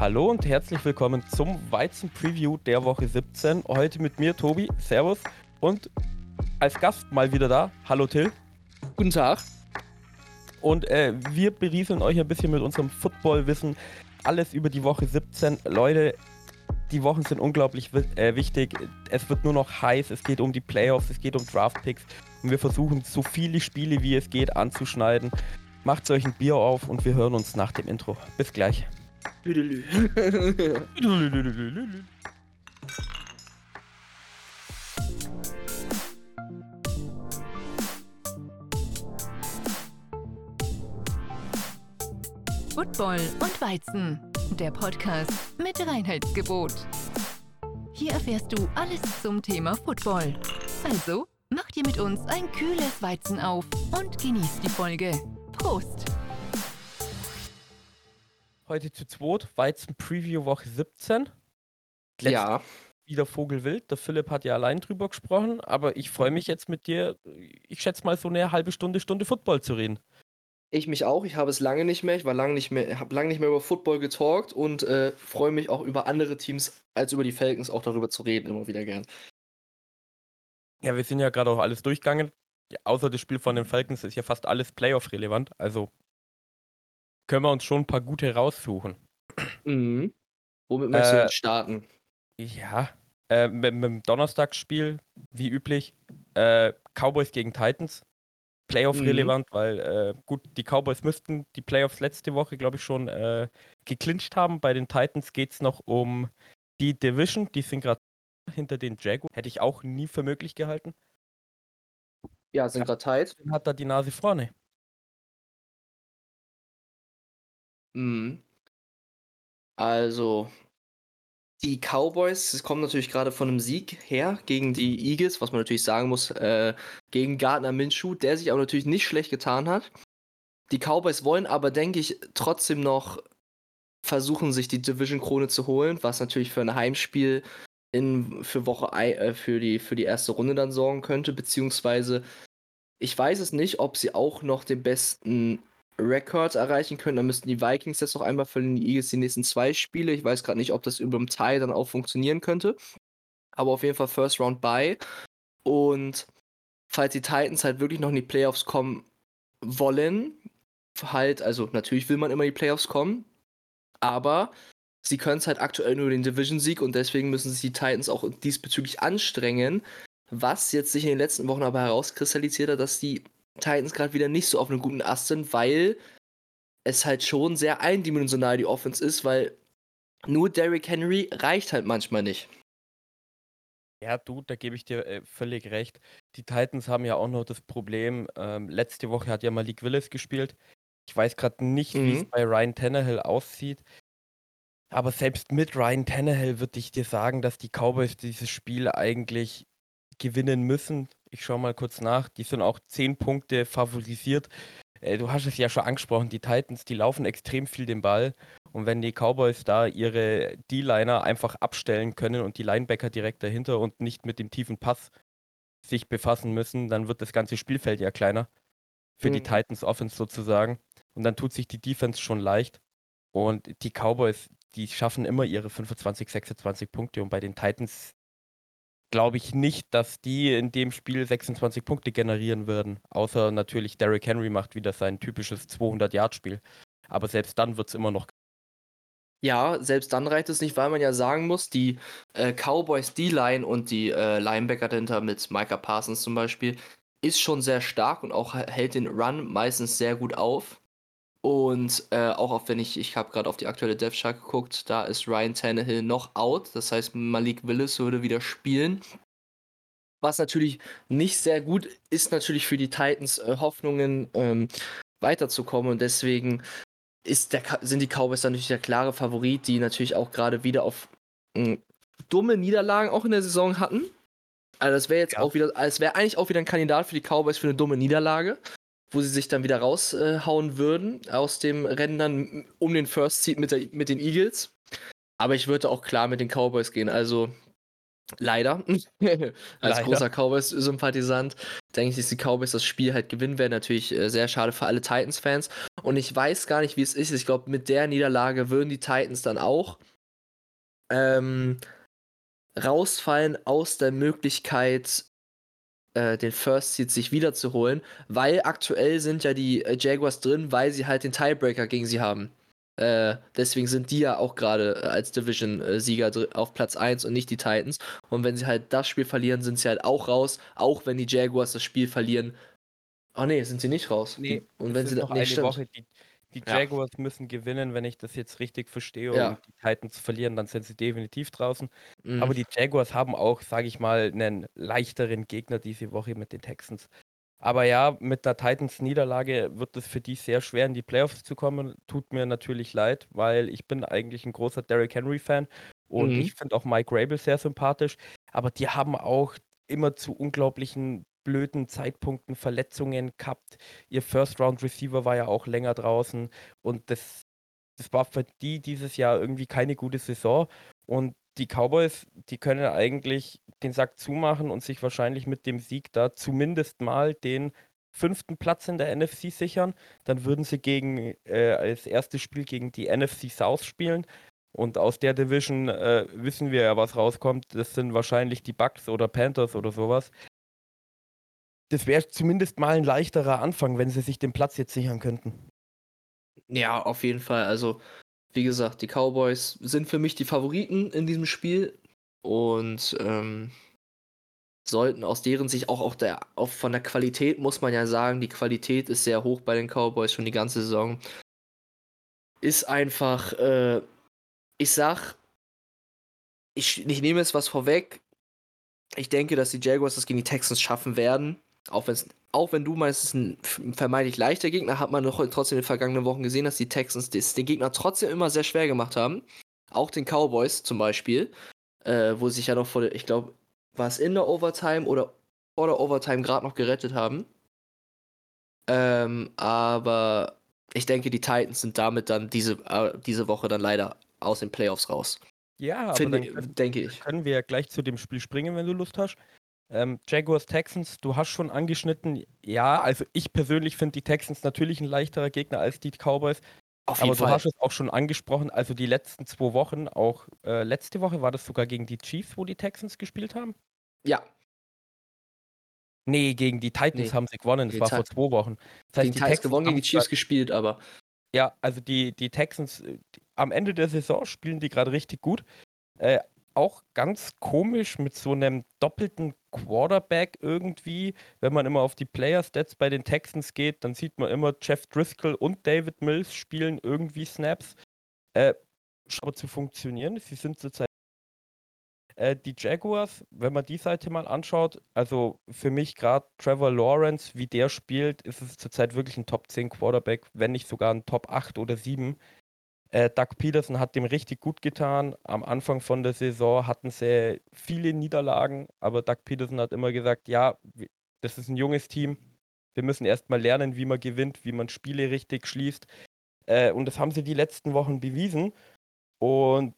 Hallo und herzlich willkommen zum Weizen-Preview der Woche 17. Heute mit mir, Tobi. Servus. Und als Gast mal wieder da. Hallo Till. Guten Tag. Und äh, wir berieseln euch ein bisschen mit unserem Football-Wissen. Alles über die Woche 17. Leute, die Wochen sind unglaublich äh, wichtig. Es wird nur noch heiß. Es geht um die Playoffs, es geht um Draft-Picks. Und wir versuchen, so viele Spiele wie es geht anzuschneiden. Macht euch ein Bier auf und wir hören uns nach dem Intro. Bis gleich. Football und Weizen, der Podcast mit Reinheitsgebot. Hier erfährst du alles zum Thema Football. Also, mach dir mit uns ein kühles Weizen auf und genieß die Folge. Prost! Heute zu zweit, Weizen Preview Woche 17. Letzt ja. Wieder Vogelwild. Der Philipp hat ja allein drüber gesprochen, aber ich freue mich jetzt mit dir, ich schätze mal so eine halbe Stunde, Stunde Football zu reden. Ich mich auch. Ich habe es lange nicht mehr. Ich war lange nicht mehr, habe lange nicht mehr über Football getalkt und äh, freue mich auch über andere Teams als über die Falcons auch darüber zu reden, immer wieder gern. Ja, wir sind ja gerade auch alles durchgegangen. Ja, außer das Spiel von den Falcons ist ja fast alles Playoff-relevant. Also können wir uns schon ein paar gute raussuchen. Mhm. Womit möchtest äh, du starten? Ja, äh, mit, mit, dem Donnerstagsspiel, wie üblich, äh, Cowboys gegen Titans. Playoff-relevant, mhm. weil äh, gut, die Cowboys müssten die Playoffs letzte Woche, glaube ich, schon äh, geclincht haben. Bei den Titans geht es noch um die Division, die sind gerade hinter den Jaguars. Hätte ich auch nie für möglich gehalten. Ja, sind gerade tight. Hat da die Nase vorne. Mhm. Also, die Cowboys, kommt natürlich gerade von einem Sieg her gegen die Eagles, was man natürlich sagen muss, äh, gegen Gardner Minshew, der sich aber natürlich nicht schlecht getan hat. Die Cowboys wollen aber, denke ich, trotzdem noch versuchen, sich die Division-Krone zu holen, was natürlich für ein Heimspiel in, für Woche äh, für, die, für die erste Runde dann sorgen könnte, beziehungsweise ich weiß es nicht, ob sie auch noch den besten Records erreichen können. Dann müssten die Vikings jetzt noch einmal für die Eagles die nächsten zwei Spiele. Ich weiß gerade nicht, ob das über dem Tie dann auch funktionieren könnte. Aber auf jeden Fall First Round by. Und falls die Titans halt wirklich noch in die Playoffs kommen wollen, halt, also natürlich will man immer in die Playoffs kommen, aber sie können es halt aktuell nur den Division-Sieg und deswegen müssen sich die Titans auch diesbezüglich anstrengen, was jetzt sich in den letzten Wochen aber herauskristallisiert hat, dass die Titans gerade wieder nicht so auf einem guten Ast sind, weil es halt schon sehr eindimensional die Offense ist, weil nur Derrick Henry reicht halt manchmal nicht. Ja, du, da gebe ich dir äh, völlig recht. Die Titans haben ja auch noch das Problem, ähm, letzte Woche hat ja Malik Willis gespielt. Ich weiß gerade nicht, mhm. wie es bei Ryan Tannehill aussieht. Aber selbst mit Ryan Tannehill würde ich dir sagen, dass die Cowboys dieses Spiel eigentlich gewinnen müssen. Ich schaue mal kurz nach. Die sind auch zehn Punkte favorisiert. Äh, du hast es ja schon angesprochen, die Titans, die laufen extrem viel den Ball. Und wenn die Cowboys da ihre D-Liner einfach abstellen können und die Linebacker direkt dahinter und nicht mit dem tiefen Pass sich befassen müssen, dann wird das ganze Spielfeld ja kleiner. Für mhm. die Titans Offense sozusagen. Und dann tut sich die Defense schon leicht. Und die Cowboys, die schaffen immer ihre 25, 26 Punkte. Und bei den Titans glaube ich nicht, dass die in dem Spiel 26 Punkte generieren würden. Außer natürlich Derrick Henry macht wieder sein typisches 200-Yard-Spiel. Aber selbst dann wird es immer noch. Ja, selbst dann reicht es nicht, weil man ja sagen muss, die äh, Cowboys D-Line und die äh, Linebacker dahinter mit Micah Parsons zum Beispiel ist schon sehr stark und auch hält den Run meistens sehr gut auf. Und äh, auch auf wenn ich, ich habe gerade auf die aktuelle Dev Chart geguckt, da ist Ryan Tannehill noch out. Das heißt, Malik Willis würde wieder spielen. Was natürlich nicht sehr gut ist, natürlich für die Titans äh, Hoffnungen ähm, weiterzukommen. Und deswegen ist der, sind die Cowboys dann natürlich der klare Favorit, die natürlich auch gerade wieder auf äh, dumme Niederlagen auch in der Saison hatten. Also das wäre jetzt ja. auch wieder, es wäre eigentlich auch wieder ein Kandidat für die Cowboys für eine dumme Niederlage wo sie sich dann wieder raushauen äh, würden aus dem Rennen dann um den First Seed mit, der, mit den Eagles. Aber ich würde auch klar mit den Cowboys gehen. Also leider, als leider. großer Cowboys-Sympathisant, denke ich, dass die Cowboys das Spiel halt gewinnen werden. Natürlich äh, sehr schade für alle Titans-Fans. Und ich weiß gar nicht, wie es ist. Ich glaube, mit der Niederlage würden die Titans dann auch ähm, rausfallen aus der Möglichkeit, äh, den First Seed sich wiederzuholen, weil aktuell sind ja die äh, Jaguars drin, weil sie halt den Tiebreaker gegen sie haben. Äh, deswegen sind die ja auch gerade äh, als Division-Sieger auf Platz 1 und nicht die Titans. Und wenn sie halt das Spiel verlieren, sind sie halt auch raus, auch wenn die Jaguars das Spiel verlieren. Oh nee, sind sie nicht raus. Nee, und wenn sie noch eine Woche, die, die Jaguars ja. müssen gewinnen, wenn ich das jetzt richtig verstehe. Ja. Und die Titans verlieren, dann sind sie definitiv draußen. Mhm. Aber die Jaguars haben auch, sage ich mal, einen leichteren Gegner diese Woche mit den Texans. Aber ja, mit der Titans-Niederlage wird es für die sehr schwer, in die Playoffs zu kommen. Tut mir natürlich leid, weil ich bin eigentlich ein großer Derrick Henry-Fan und mhm. ich finde auch Mike Rabel sehr sympathisch. Aber die haben auch immer zu unglaublichen blöden Zeitpunkten Verletzungen gehabt. Ihr First-Round-Receiver war ja auch länger draußen und das, das war für die dieses Jahr irgendwie keine gute Saison. Und die Cowboys, die können eigentlich den Sack zumachen und sich wahrscheinlich mit dem Sieg da zumindest mal den fünften Platz in der NFC sichern. Dann würden sie gegen äh, als erstes Spiel gegen die NFC South spielen. Und aus der Division äh, wissen wir ja, was rauskommt. Das sind wahrscheinlich die Bucks oder Panthers oder sowas. Das wäre zumindest mal ein leichterer Anfang, wenn sie sich den Platz jetzt sichern könnten. Ja, auf jeden Fall. Also wie gesagt, die Cowboys sind für mich die Favoriten in diesem Spiel und ähm, sollten aus deren Sicht auch, auch, der, auch von der Qualität, muss man ja sagen, die Qualität ist sehr hoch bei den Cowboys schon die ganze Saison. Ist einfach, äh, ich sag, ich, ich nehme jetzt was vorweg. Ich denke, dass die Jaguars das gegen die Texans schaffen werden. Auch, auch wenn du meinst, es ist ein vermeintlich leichter Gegner, hat man noch trotzdem in den vergangenen Wochen gesehen, dass die Texans den Gegner trotzdem immer sehr schwer gemacht haben. Auch den Cowboys zum Beispiel, äh, wo sie sich ja noch vor der, ich glaube, war es in der Overtime oder vor der Overtime gerade noch gerettet haben. Ähm, aber ich denke, die Titans sind damit dann diese, äh, diese Woche dann leider aus den Playoffs raus. Ja, aber Finde, dann, denke ich. Können wir ja gleich zu dem Spiel springen, wenn du Lust hast. Ähm, Jaguars Texans, du hast schon angeschnitten, ja, also ich persönlich finde die Texans natürlich ein leichterer Gegner als die Cowboys. Auf aber du Fall. hast es auch schon angesprochen, also die letzten zwei Wochen, auch äh, letzte Woche war das sogar gegen die Chiefs, wo die Texans gespielt haben? Ja. Nee, gegen die Titans nee. haben sie gewonnen, das war vor zwei Wochen. Das heißt, gegen die Titans gewonnen, gegen die Chiefs gespielt, aber. Ja, also die, die Texans, die, am Ende der Saison spielen die gerade richtig gut. Äh, auch ganz komisch mit so einem doppelten Quarterback irgendwie. Wenn man immer auf die Player-Stats bei den Texans geht, dann sieht man immer Jeff Driscoll und David Mills spielen irgendwie Snaps. Äh, aber zu funktionieren, sie sind zurzeit. Äh, die Jaguars, wenn man die Seite mal anschaut, also für mich gerade Trevor Lawrence, wie der spielt, ist es zurzeit wirklich ein Top 10 Quarterback, wenn nicht sogar ein Top 8 oder 7. Äh, Doug Peterson hat dem richtig gut getan. Am Anfang von der Saison hatten sie viele Niederlagen, aber Doug Peterson hat immer gesagt, ja, das ist ein junges Team. Wir müssen erstmal lernen, wie man gewinnt, wie man Spiele richtig schließt. Äh, und das haben sie die letzten Wochen bewiesen. Und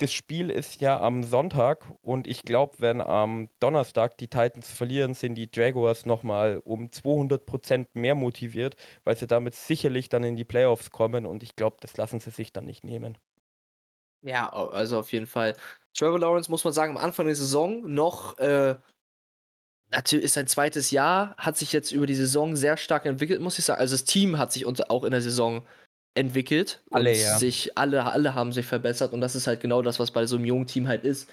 das Spiel ist ja am Sonntag und ich glaube, wenn am Donnerstag die Titans verlieren, sind die Jaguars nochmal um 200 Prozent mehr motiviert, weil sie damit sicherlich dann in die Playoffs kommen und ich glaube, das lassen sie sich dann nicht nehmen. Ja, also auf jeden Fall. Trevor Lawrence muss man sagen, am Anfang der Saison noch äh, natürlich ist sein zweites Jahr, hat sich jetzt über die Saison sehr stark entwickelt, muss ich sagen. Also das Team hat sich auch in der Saison entwickelt. Alle, ja. Sich, alle, alle haben sich verbessert und das ist halt genau das, was bei so einem jungen Team halt ist.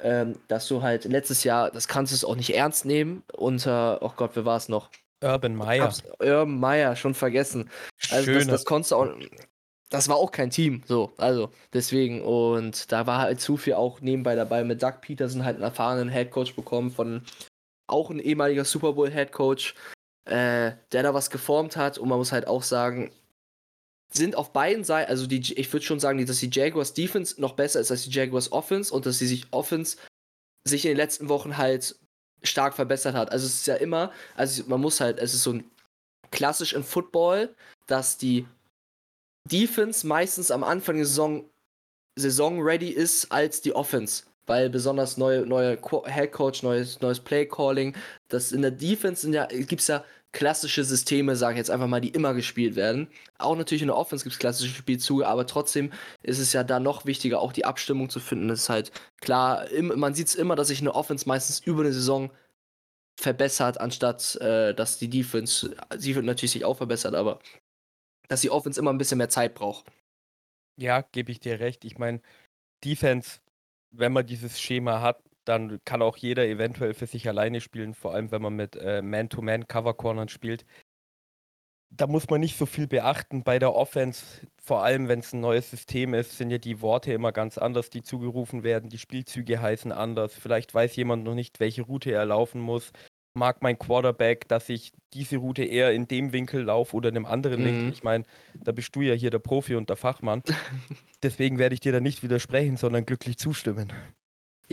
Ähm, dass du halt letztes Jahr, das kannst du es auch nicht ernst nehmen, unter, oh Gott, wer war es noch? Urban Meyer. Urban Meyer, schon vergessen. Also das, das konntest du auch, das war auch kein Team, so, also deswegen und da war halt zu viel auch nebenbei dabei mit Doug Peterson halt einen erfahrenen Headcoach bekommen von auch ein ehemaliger Super Bowl Headcoach, äh, der da was geformt hat und man muss halt auch sagen, sind auf beiden Seiten, also die, ich würde schon sagen, dass die Jaguars Defense noch besser ist als die Jaguars Offense und dass sie sich Offense sich in den letzten Wochen halt stark verbessert hat. Also es ist ja immer, also man muss halt, es ist so ein klassisch im Football, dass die Defense meistens am Anfang der Saison, Saison ready ist als die Offense. Weil besonders neue, neue Head Coach, neues, neues Play Calling, das in der Defense gibt es ja klassische Systeme, sage ich jetzt einfach mal, die immer gespielt werden. Auch natürlich in der Offense gibt es klassische Spielzüge, aber trotzdem ist es ja da noch wichtiger, auch die Abstimmung zu finden. Das ist halt klar, im, man sieht es immer, dass sich eine Offense meistens über eine Saison verbessert, anstatt äh, dass die Defense, sie wird natürlich sich auch verbessert, aber dass die Offense immer ein bisschen mehr Zeit braucht. Ja, gebe ich dir recht. Ich meine, Defense, wenn man dieses Schema hat, dann kann auch jeder eventuell für sich alleine spielen, vor allem wenn man mit äh, Man-to-Man-Cover-Cornern spielt. Da muss man nicht so viel beachten. Bei der Offense, vor allem wenn es ein neues System ist, sind ja die Worte immer ganz anders, die zugerufen werden. Die Spielzüge heißen anders. Vielleicht weiß jemand noch nicht, welche Route er laufen muss. Mag mein Quarterback, dass ich diese Route eher in dem Winkel laufe oder in einem anderen mhm. Winkel? Ich meine, da bist du ja hier der Profi und der Fachmann. Deswegen werde ich dir da nicht widersprechen, sondern glücklich zustimmen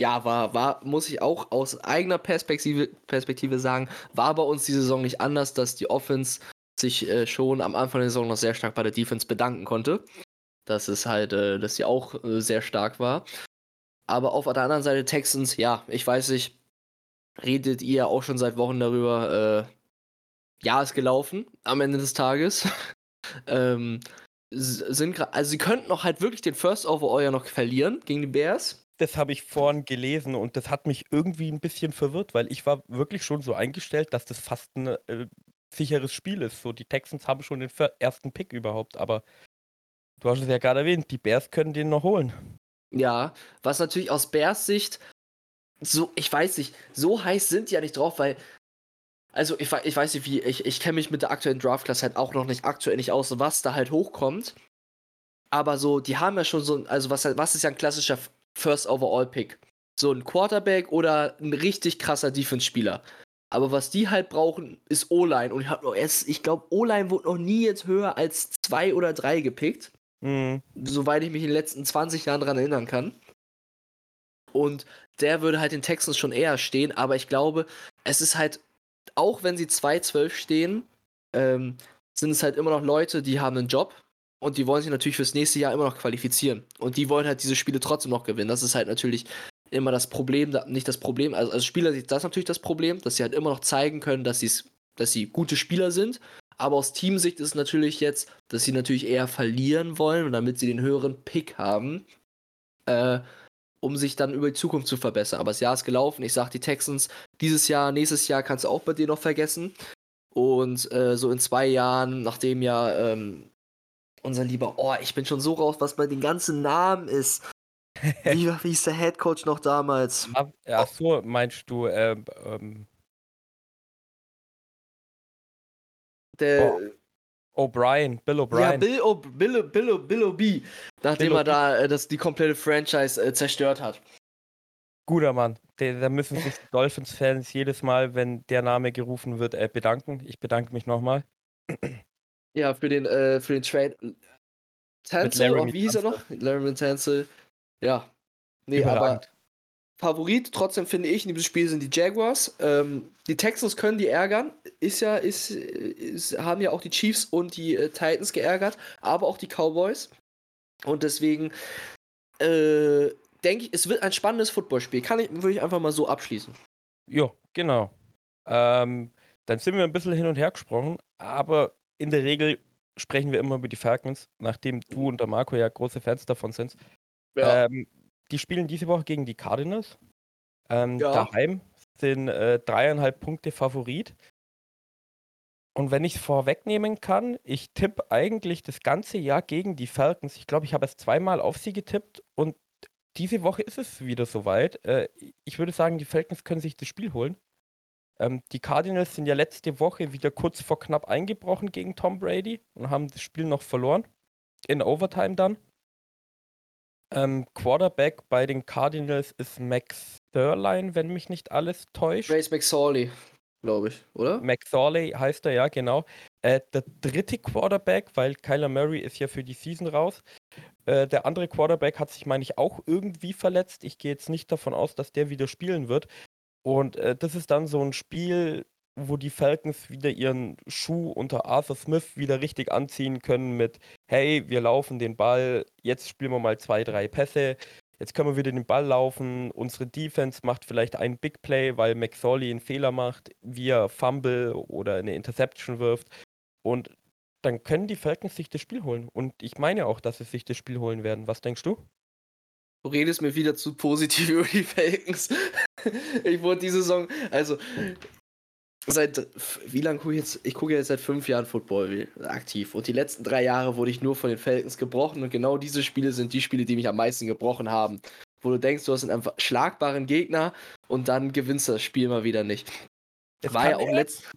ja, war, war, muss ich auch aus eigener Perspektive, Perspektive sagen, war bei uns die Saison nicht anders, dass die Offense sich äh, schon am Anfang der Saison noch sehr stark bei der Defense bedanken konnte. Dass es halt, äh, dass sie auch äh, sehr stark war. Aber auf der anderen Seite Texans, ja, ich weiß nicht, redet ihr auch schon seit Wochen darüber, äh, ja, ist gelaufen am Ende des Tages. ähm, sind also sie könnten noch halt wirklich den First Overall ja noch verlieren gegen die Bears das habe ich vorhin gelesen und das hat mich irgendwie ein bisschen verwirrt, weil ich war wirklich schon so eingestellt, dass das fast ein äh, sicheres Spiel ist. So, die Texans haben schon den ersten Pick überhaupt, aber du hast es ja gerade erwähnt, die Bears können den noch holen. Ja, was natürlich aus Bears Sicht so, ich weiß nicht, so heiß sind die ja nicht drauf, weil also ich, ich weiß nicht, wie, ich, ich kenne mich mit der aktuellen Draft-Class halt auch noch nicht aktuell nicht aus, was da halt hochkommt. Aber so, die haben ja schon so, also was, was ist ja ein klassischer First Overall Pick. So ein Quarterback oder ein richtig krasser Defense-Spieler. Aber was die halt brauchen, ist O-Line. Und ich habe noch erst, ich glaube, O-Line wurde noch nie jetzt höher als zwei oder drei gepickt. Mhm. Soweit ich mich in den letzten 20 Jahren daran erinnern kann. Und der würde halt den Texans schon eher stehen, aber ich glaube, es ist halt, auch wenn sie 2-12 stehen, ähm, sind es halt immer noch Leute, die haben einen Job, und die wollen sich natürlich fürs nächste Jahr immer noch qualifizieren. Und die wollen halt diese Spiele trotzdem noch gewinnen. Das ist halt natürlich immer das Problem, nicht das Problem, also als Spieler ist das natürlich das Problem, dass sie halt immer noch zeigen können, dass, dass sie gute Spieler sind. Aber aus Teamsicht ist es natürlich jetzt, dass sie natürlich eher verlieren wollen, damit sie den höheren Pick haben, äh, um sich dann über die Zukunft zu verbessern. Aber das Jahr ist gelaufen. Ich sag die Texans, dieses Jahr, nächstes Jahr kannst du auch bei denen noch vergessen. Und äh, so in zwei Jahren, nachdem ja ähm, unser lieber, oh, ich bin schon so raus, was bei den ganzen Namen ist. Wie, wie hieß der Headcoach noch damals? Ach, ach so, meinst du, ähm, ähm der O'Brien, Bill O'Brien. Ja, Bill, o, Bill, Bill, Bill O'B, nachdem Bill er da äh, das, die komplette Franchise äh, zerstört hat. Guter Mann. Da müssen sich Dolphins-Fans jedes Mal, wenn der Name gerufen wird, äh, bedanken. Ich bedanke mich nochmal. Ja, für den, äh, für den Trade. Tansel, oh, wie hieß er noch? Larry Tansel. Ja. Nee, aber Favorit trotzdem finde ich in diesem Spiel sind die Jaguars. Ähm, die Texans können die ärgern. Ist ja, ist, ist, haben ja auch die Chiefs und die äh, Titans geärgert, aber auch die Cowboys. Und deswegen äh, denke ich, es wird ein spannendes Footballspiel. Kann ich, würde ich einfach mal so abschließen. Ja, genau. Ähm, dann sind wir ein bisschen hin und her gesprochen, aber in der Regel sprechen wir immer über die Falcons, nachdem du und der Marco ja große Fans davon sind. Ja. Ähm, die spielen diese Woche gegen die Cardinals. Ähm, ja. Daheim sind äh, dreieinhalb Punkte Favorit. Und wenn ich es vorwegnehmen kann, ich tippe eigentlich das ganze Jahr gegen die Falcons. Ich glaube, ich habe es zweimal auf sie getippt und diese Woche ist es wieder soweit. Äh, ich würde sagen, die Falcons können sich das Spiel holen. Ähm, die Cardinals sind ja letzte Woche wieder kurz vor knapp eingebrochen gegen Tom Brady und haben das Spiel noch verloren. In Overtime dann. Ähm, Quarterback bei den Cardinals ist Max Sterline, wenn mich nicht alles täuscht. Grace McSorley, glaube ich, oder? McSorley heißt er, ja, genau. Äh, der dritte Quarterback, weil Kyler Murray ist ja für die Season raus. Äh, der andere Quarterback hat sich, meine ich, auch irgendwie verletzt. Ich gehe jetzt nicht davon aus, dass der wieder spielen wird. Und äh, das ist dann so ein Spiel, wo die Falcons wieder ihren Schuh unter Arthur Smith wieder richtig anziehen können mit, hey, wir laufen den Ball, jetzt spielen wir mal zwei, drei Pässe. jetzt können wir wieder den Ball laufen, unsere Defense macht vielleicht einen Big Play, weil McSorley einen Fehler macht, wir Fumble oder eine Interception wirft und dann können die Falcons sich das Spiel holen. Und ich meine auch, dass sie sich das Spiel holen werden. Was denkst du? Du redest mir wieder zu positiv über die Falcons. ich wurde diese Saison, also seit wie lange gucke ich jetzt? Ich gucke jetzt seit fünf Jahren Football aktiv und die letzten drei Jahre wurde ich nur von den Falcons gebrochen und genau diese Spiele sind die Spiele, die mich am meisten gebrochen haben. Wo du denkst, du hast einen einfach schlagbaren Gegner und dann gewinnst du das Spiel mal wieder nicht. Das war ja auch letzt.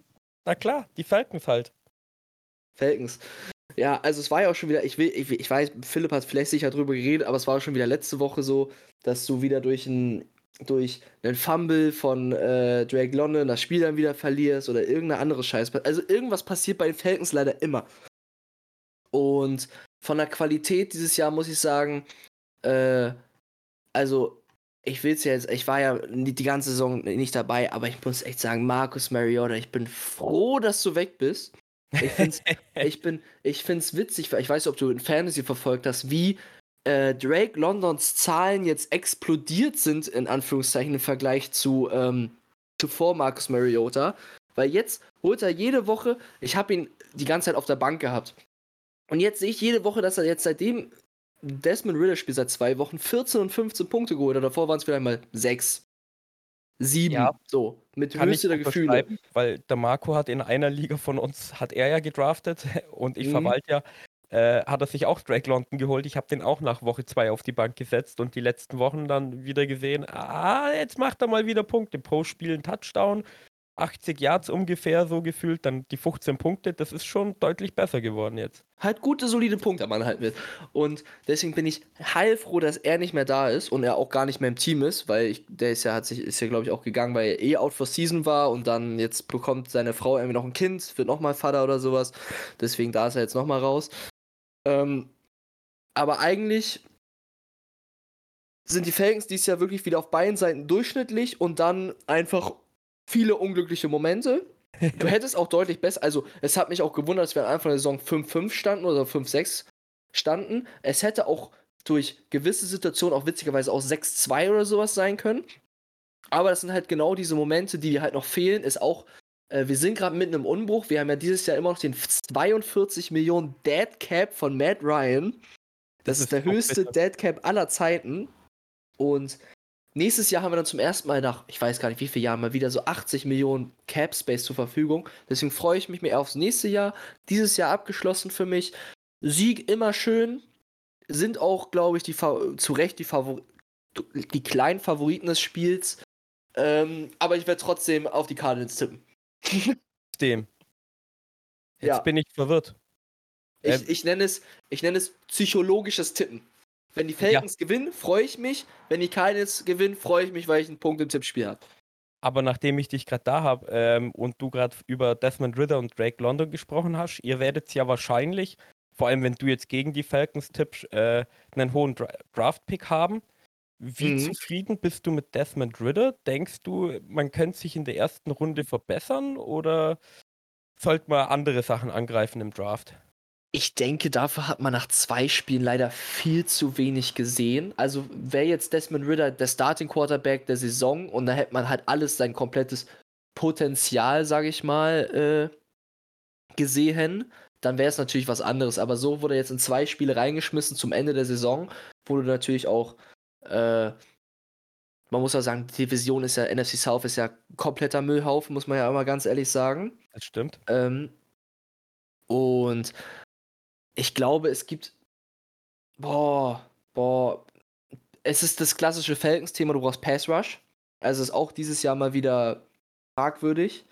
Na klar, die Falcons halt. Falcons. Ja, also es war ja auch schon wieder, ich will, ich, ich weiß, Philipp hat vielleicht sicher drüber geredet, aber es war auch schon wieder letzte Woche so, dass du wieder durch ein durch einen Fumble von äh, Drake London das Spiel dann wieder verlierst oder irgendeine andere Scheiße. Also irgendwas passiert bei den Falcons leider immer. Und von der Qualität dieses Jahr muss ich sagen, äh, also ich will es ja jetzt, ich war ja die ganze Saison nicht dabei, aber ich muss echt sagen, Markus Mariota, ich bin froh, dass du weg bist. Ich, find's, ich bin, ich find's witzig, weil ich weiß nicht, ob du in Fantasy verfolgt hast, wie äh, Drake Londons Zahlen jetzt explodiert sind, in Anführungszeichen, im Vergleich zu ähm, zuvor Marcus Mariota. Weil jetzt holt er jede Woche, ich habe ihn die ganze Zeit auf der Bank gehabt. Und jetzt sehe ich jede Woche, dass er jetzt seitdem Desmond Ritter spielt seit zwei Wochen 14 und 15 Punkte geholt hat. Davor waren es vielleicht mal sechs. Sieben, ja, so, mit höchste der Gefühle. Weil der Marco hat in einer Liga von uns, hat er ja gedraftet und ich mhm. verwalte ja äh, hat er sich auch Drake London geholt. Ich habe den auch nach Woche 2 auf die Bank gesetzt und die letzten Wochen dann wieder gesehen, ah, jetzt macht er mal wieder Punkte. Pro Spiel ein Touchdown, 80 Yards ungefähr so gefühlt, dann die 15 Punkte, das ist schon deutlich besser geworden jetzt. Halt gute, solide Punkte, man halt mit. Und deswegen bin ich heilfroh, dass er nicht mehr da ist und er auch gar nicht mehr im Team ist, weil ich, der ist ja, hat sich, ist ja, glaube ich, auch gegangen, weil er eh out for season war und dann jetzt bekommt seine Frau irgendwie noch ein Kind, wird nochmal Vater oder sowas. Deswegen da ist er jetzt nochmal raus. Ähm, aber eigentlich sind die Falcons dieses Jahr wirklich wieder auf beiden Seiten durchschnittlich und dann einfach viele unglückliche Momente. Du hättest auch deutlich besser, also es hat mich auch gewundert, dass wir am Anfang der Saison 5-5 standen oder 5-6 standen. Es hätte auch durch gewisse Situationen auch witzigerweise auch 6-2 oder sowas sein können. Aber das sind halt genau diese Momente, die halt noch fehlen. Ist auch äh, wir sind gerade mitten im Umbruch. Wir haben ja dieses Jahr immer noch den 42 Millionen Dead Cap von Matt Ryan. Das, das ist der höchste Dead Cap aller Zeiten. Und nächstes Jahr haben wir dann zum ersten Mal nach, ich weiß gar nicht wie viele Jahren, mal wieder so 80 Millionen Cap Space zur Verfügung. Deswegen freue ich mich mehr aufs nächste Jahr. Dieses Jahr abgeschlossen für mich. Sieg immer schön. Sind auch, glaube ich, die zu Recht die, Favor die kleinen Favoriten des Spiels. Ähm, aber ich werde trotzdem auf die Cardinals tippen. Dem. Jetzt ja. bin ich verwirrt. Ich, ähm, ich, nenne es, ich nenne es psychologisches Tippen. Wenn die Falcons ja. gewinnen, freue ich mich. Wenn die Cardinals gewinnen, freue ich mich, weil ich einen Punkt im Tippspiel habe. Aber nachdem ich dich gerade da habe ähm, und du gerade über Desmond Ritter und Drake London gesprochen hast, ihr werdet ja wahrscheinlich, vor allem wenn du jetzt gegen die Falcons tippst, äh, einen hohen Dra Draft-Pick haben. Wie mhm. zufrieden bist du mit Desmond Ritter? Denkst du, man könnte sich in der ersten Runde verbessern oder sollte man andere Sachen angreifen im Draft? Ich denke, dafür hat man nach zwei Spielen leider viel zu wenig gesehen. Also wäre jetzt Desmond Ritter der Starting Quarterback der Saison und da hätte man halt alles sein komplettes Potenzial, sage ich mal, äh, gesehen, dann wäre es natürlich was anderes. Aber so wurde er jetzt in zwei Spiele reingeschmissen zum Ende der Saison, wo du natürlich auch äh, man muss ja sagen, die Division ist ja, NFC South ist ja kompletter Müllhaufen, muss man ja immer ganz ehrlich sagen. Das stimmt. Ähm, und ich glaube, es gibt. Boah, boah. Es ist das klassische Falcons-Thema, du brauchst Pass Rush. Also ist auch dieses Jahr mal wieder fragwürdig.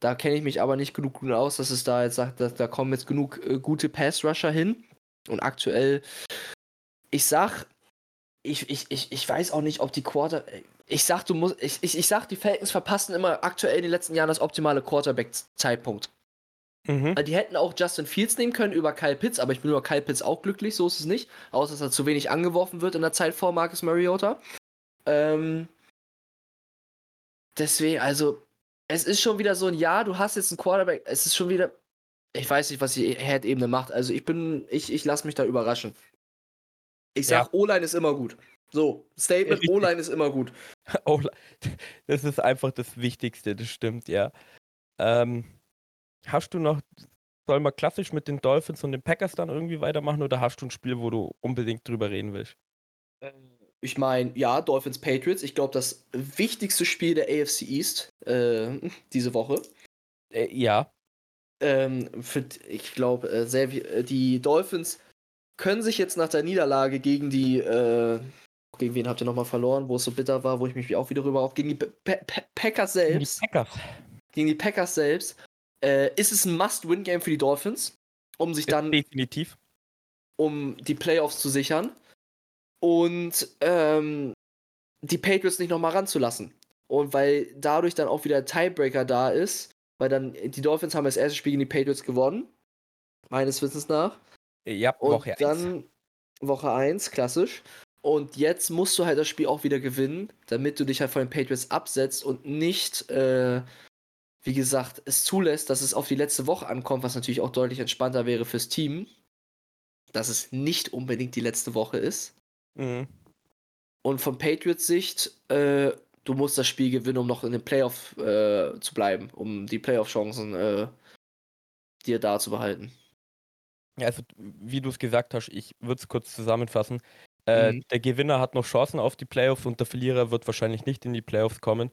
Da kenne ich mich aber nicht genug aus, dass es da jetzt sagt, dass, da kommen jetzt genug äh, gute Pass-Rusher hin. Und aktuell, ich sag, ich, ich, ich, ich weiß auch nicht, ob die Quarter. Ich sag, du musst. Ich, ich, ich sag, die Falcons verpassen immer aktuell in den letzten Jahren das optimale Quarterback-Zeitpunkt. Mhm. Die hätten auch Justin Fields nehmen können über Kyle Pitts, aber ich bin über Kyle Pitts auch glücklich, so ist es nicht. Außer dass er zu wenig angeworfen wird in der Zeit vor Marcus Mariota. Ähm, deswegen, also, es ist schon wieder so ein Jahr, du hast jetzt einen Quarterback, es ist schon wieder. Ich weiß nicht, was die Head-Ebene macht. Also ich bin, ich, ich lasse mich da überraschen. Ich sag, ja. O-Line ist immer gut. So, Statement. O-Line ist immer gut. Das ist einfach das Wichtigste, das stimmt, ja. Ähm, hast du noch, soll man klassisch mit den Dolphins und den Packers dann irgendwie weitermachen oder hast du ein Spiel, wo du unbedingt drüber reden willst? Ich meine, ja, Dolphins Patriots. Ich glaube, das wichtigste Spiel der AFC East äh, diese Woche. Äh, ja, Ähm, für, ich glaube, äh, äh, die Dolphins können sich jetzt nach der Niederlage gegen die, äh, gegen wen habt ihr nochmal verloren, wo es so bitter war, wo ich mich auch wieder rüber auf, gegen die Pa- Pa- Pa- Packers die selbst, Packers. gegen die Packers selbst, äh, ist es ein Must-Win-Game für die Dolphins, um sich dann Definitiv. um die Playoffs zu sichern und ähm, die Patriots nicht nochmal ranzulassen. Und weil dadurch dann auch wieder Tiebreaker da ist, weil dann die Dolphins haben das erste Spiel gegen die Patriots gewonnen, meines Wissens nach. Ja, Und Woche eins. dann Woche 1, klassisch. Und jetzt musst du halt das Spiel auch wieder gewinnen, damit du dich halt von den Patriots absetzt und nicht, äh, wie gesagt, es zulässt, dass es auf die letzte Woche ankommt, was natürlich auch deutlich entspannter wäre fürs Team. Dass es nicht unbedingt die letzte Woche ist. Mhm. Und von Patriots Sicht, äh, du musst das Spiel gewinnen, um noch in den Playoff äh, zu bleiben, um die Playoff-Chancen äh, dir da zu behalten. Also wie du es gesagt hast, ich würde es kurz zusammenfassen. Äh, Mhm. Der Gewinner hat noch Chancen auf die Playoffs und der Verlierer wird wahrscheinlich nicht in die Playoffs kommen.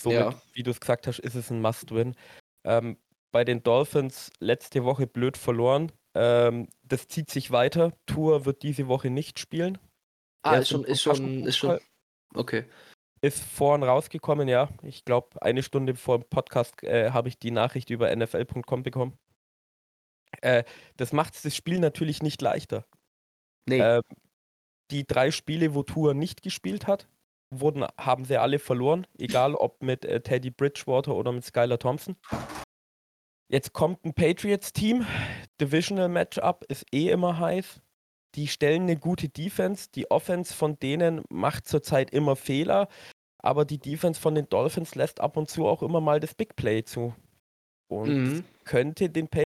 Somit, Ja. wie du es gesagt hast, ist es ein Must-Win. Ähm, bei den Dolphins letzte Woche blöd verloren. Ähm, das zieht sich weiter. Tour wird diese Woche nicht spielen. Ah, ist schon, ist schon, ist schon. Okay. Ist vorhin rausgekommen, ja. Ich glaube, eine Stunde vor dem Podcast äh, habe ich die Nachricht über nfl.com bekommen. Äh, das macht das Spiel natürlich nicht leichter. Nee. Ähm, die drei Spiele, wo Tour nicht gespielt hat, wurden, haben sie alle verloren, egal ob mit äh, Teddy Bridgewater oder mit Skylar Thompson. Jetzt kommt ein Patriots-Team, Divisional Matchup ist eh immer heiß. Die stellen eine gute Defense. Die Offense von denen macht zurzeit immer Fehler, aber die Defense von den Dolphins lässt ab und zu auch immer mal das Big Play zu. Und Mhm. könnte den Patriots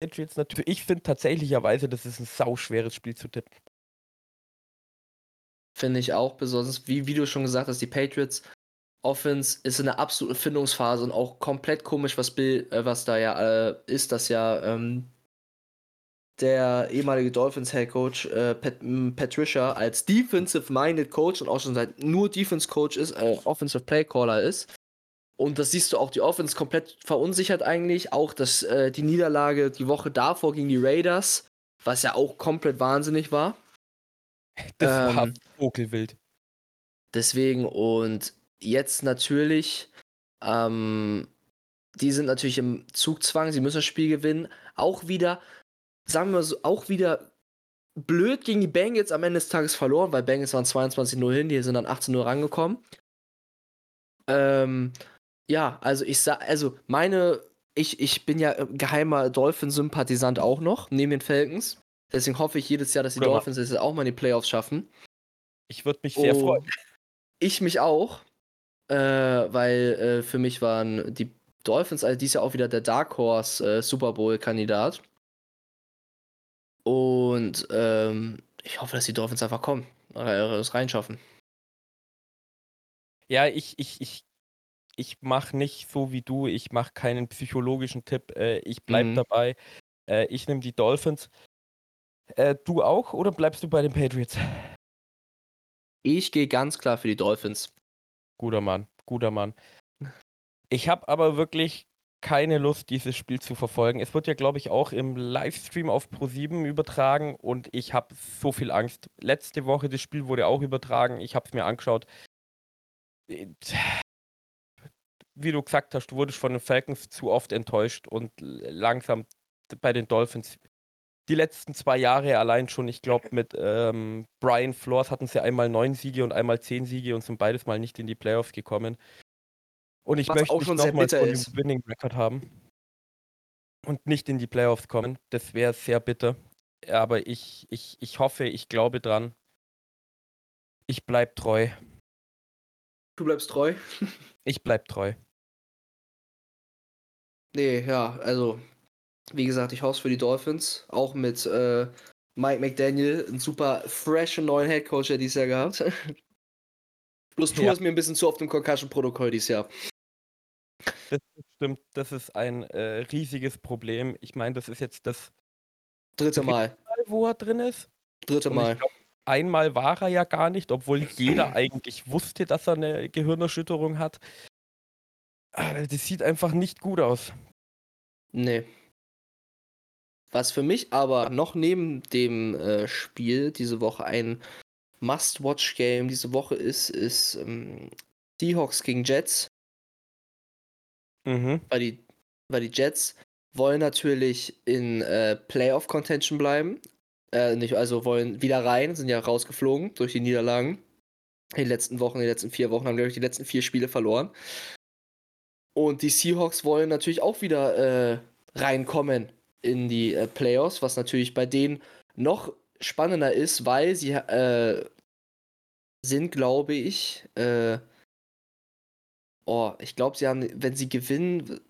natürlich. Ich finde tatsächlicherweise, das ist ein sauschweres Spiel zu tippen. Finde ich auch besonders, wie, wie du schon gesagt hast, die Patriots Offense ist in einer absoluten Findungsphase und auch komplett komisch, was Bill, äh, was da ja äh, ist, dass ja ähm, der ehemalige Dolphins Head Coach äh, Pat, Patricia als Defensive-minded Coach und auch schon seit nur Defense Coach ist, äh, Offensive Play Caller ist. Und das siehst du auch, die Offense komplett verunsichert eigentlich. Auch dass äh, die Niederlage die Woche davor gegen die Raiders, was ja auch komplett wahnsinnig war. Das war Ähm, vogelwild. Deswegen und jetzt natürlich, ähm, die sind natürlich im Zugzwang, sie müssen das Spiel gewinnen. Auch wieder, sagen wir so, auch wieder blöd gegen die Bengals am Ende des Tages verloren, weil Bengals waren 22-0 hin, die sind dann 18-0 rangekommen. Ähm, ja, also ich sag, also meine, ich, ich bin ja äh, geheimer Dolphin-Sympathisant auch noch, neben den Falcons. Deswegen hoffe ich jedes Jahr, dass die. Dolphins es auch mal in die Playoffs schaffen. Ich würde mich sehr Und freuen. Ich mich auch, äh, weil äh, für mich waren die Dolphins also dies Jahr auch wieder der Dark Horse äh, Super Bowl-Kandidat. Und ähm, ich hoffe, dass die Dolphins einfach kommen, äh, es reinschaffen. Ja, ich, ich, ich, ich mache nicht so wie du, ich mache keinen psychologischen Tipp. Äh, ich bleib Mhm. dabei. Äh, ich nehme die Dolphins. Äh, du auch oder bleibst du bei den Patriots? Ich gehe ganz klar für die Dolphins. Guter Mann, guter Mann. Ich habe aber wirklich keine Lust, dieses Spiel zu verfolgen. Es wird ja, glaube ich, auch im Livestream auf Pro7 übertragen und ich habe so viel Angst. Letzte Woche, das Spiel wurde auch übertragen. Ich habe es mir angeschaut. Wie du gesagt hast, du wurdest von den Falcons zu oft enttäuscht und langsam bei den Dolphins. Die letzten zwei Jahre allein schon, ich glaube, mit ähm, Brian Flores hatten sie einmal neun Siege und einmal zehn Siege und sind beides mal nicht in die Playoffs gekommen. Und ich Was möchte auch schon sehr nochmal bitter ist. Winning Record haben und nicht in die Playoffs kommen. Das wäre sehr bitter. Aber ich, ich, ich hoffe, ich glaube dran. Ich bleib treu. Du bleibst treu? Ich bleib treu. Nee, ja, also, wie gesagt, ich hoffe für die Dolphins, auch mit, äh, Mike McDaniel, einen super freshen neuen Headcoach, der dieses Jahr gehabt. Plus du ja. hast mir ein bisschen zu oft im Concussion-Protokoll dieses Jahr. Das stimmt, das ist ein äh, riesiges Problem. Ich meine, das ist jetzt das dritte Mal. Mal, wo er drin ist. Dritte Mal. Glaub, einmal war er ja gar nicht, obwohl jeder eigentlich wusste, dass er eine Gehirnerschütterung hat. Ah, das sieht einfach nicht gut aus. Nee. Was für mich aber noch neben dem äh, Spiel diese Woche ein Must-Watch-Game diese Woche ist, ist ähm, Seahawks gegen Jets. Mhm. Weil, die, weil die Jets wollen natürlich in äh, Playoff-Contention bleiben. Äh, nicht, also wollen wieder rein, sind ja rausgeflogen durch die Niederlagen. In den letzten Wochen, in den letzten vier Wochen haben, glaube ich, die letzten vier Spiele verloren. Und die Seahawks wollen natürlich auch wieder äh, reinkommen in die äh, Playoffs, was natürlich bei denen noch spannender ist, weil sie äh, sind, glaube ich, äh, oh, ich glaube, sie haben, wenn sie gewinnen,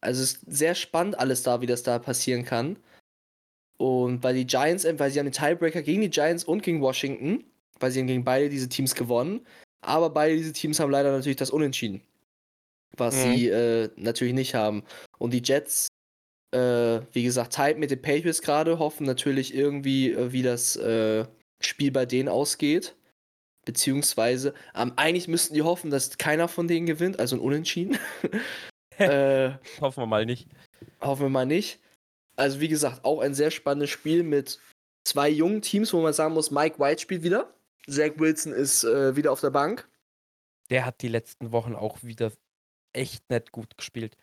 also es ist sehr spannend alles da, wie das da passieren kann. Und bei die Giants, weil sie haben den Tiebreaker gegen die Giants und gegen Washington, weil sie haben gegen beide diese Teams gewonnen. Aber beide diese Teams haben leider natürlich das Unentschieden. Was mhm. sie äh, natürlich nicht haben. Und die Jets, äh, wie gesagt, tight mit den Patriots gerade, hoffen natürlich irgendwie, äh, wie das äh, Spiel bei denen ausgeht. Beziehungsweise, ähm, eigentlich müssten die hoffen, dass keiner von denen gewinnt, also ein Unentschieden. äh, hoffen wir mal nicht. Hoffen wir mal nicht. Also, wie gesagt, auch ein sehr spannendes Spiel mit zwei jungen Teams, wo man sagen muss, Mike White spielt wieder. Zach Wilson ist äh, wieder auf der Bank. Der hat die letzten Wochen auch wieder echt nicht gut gespielt.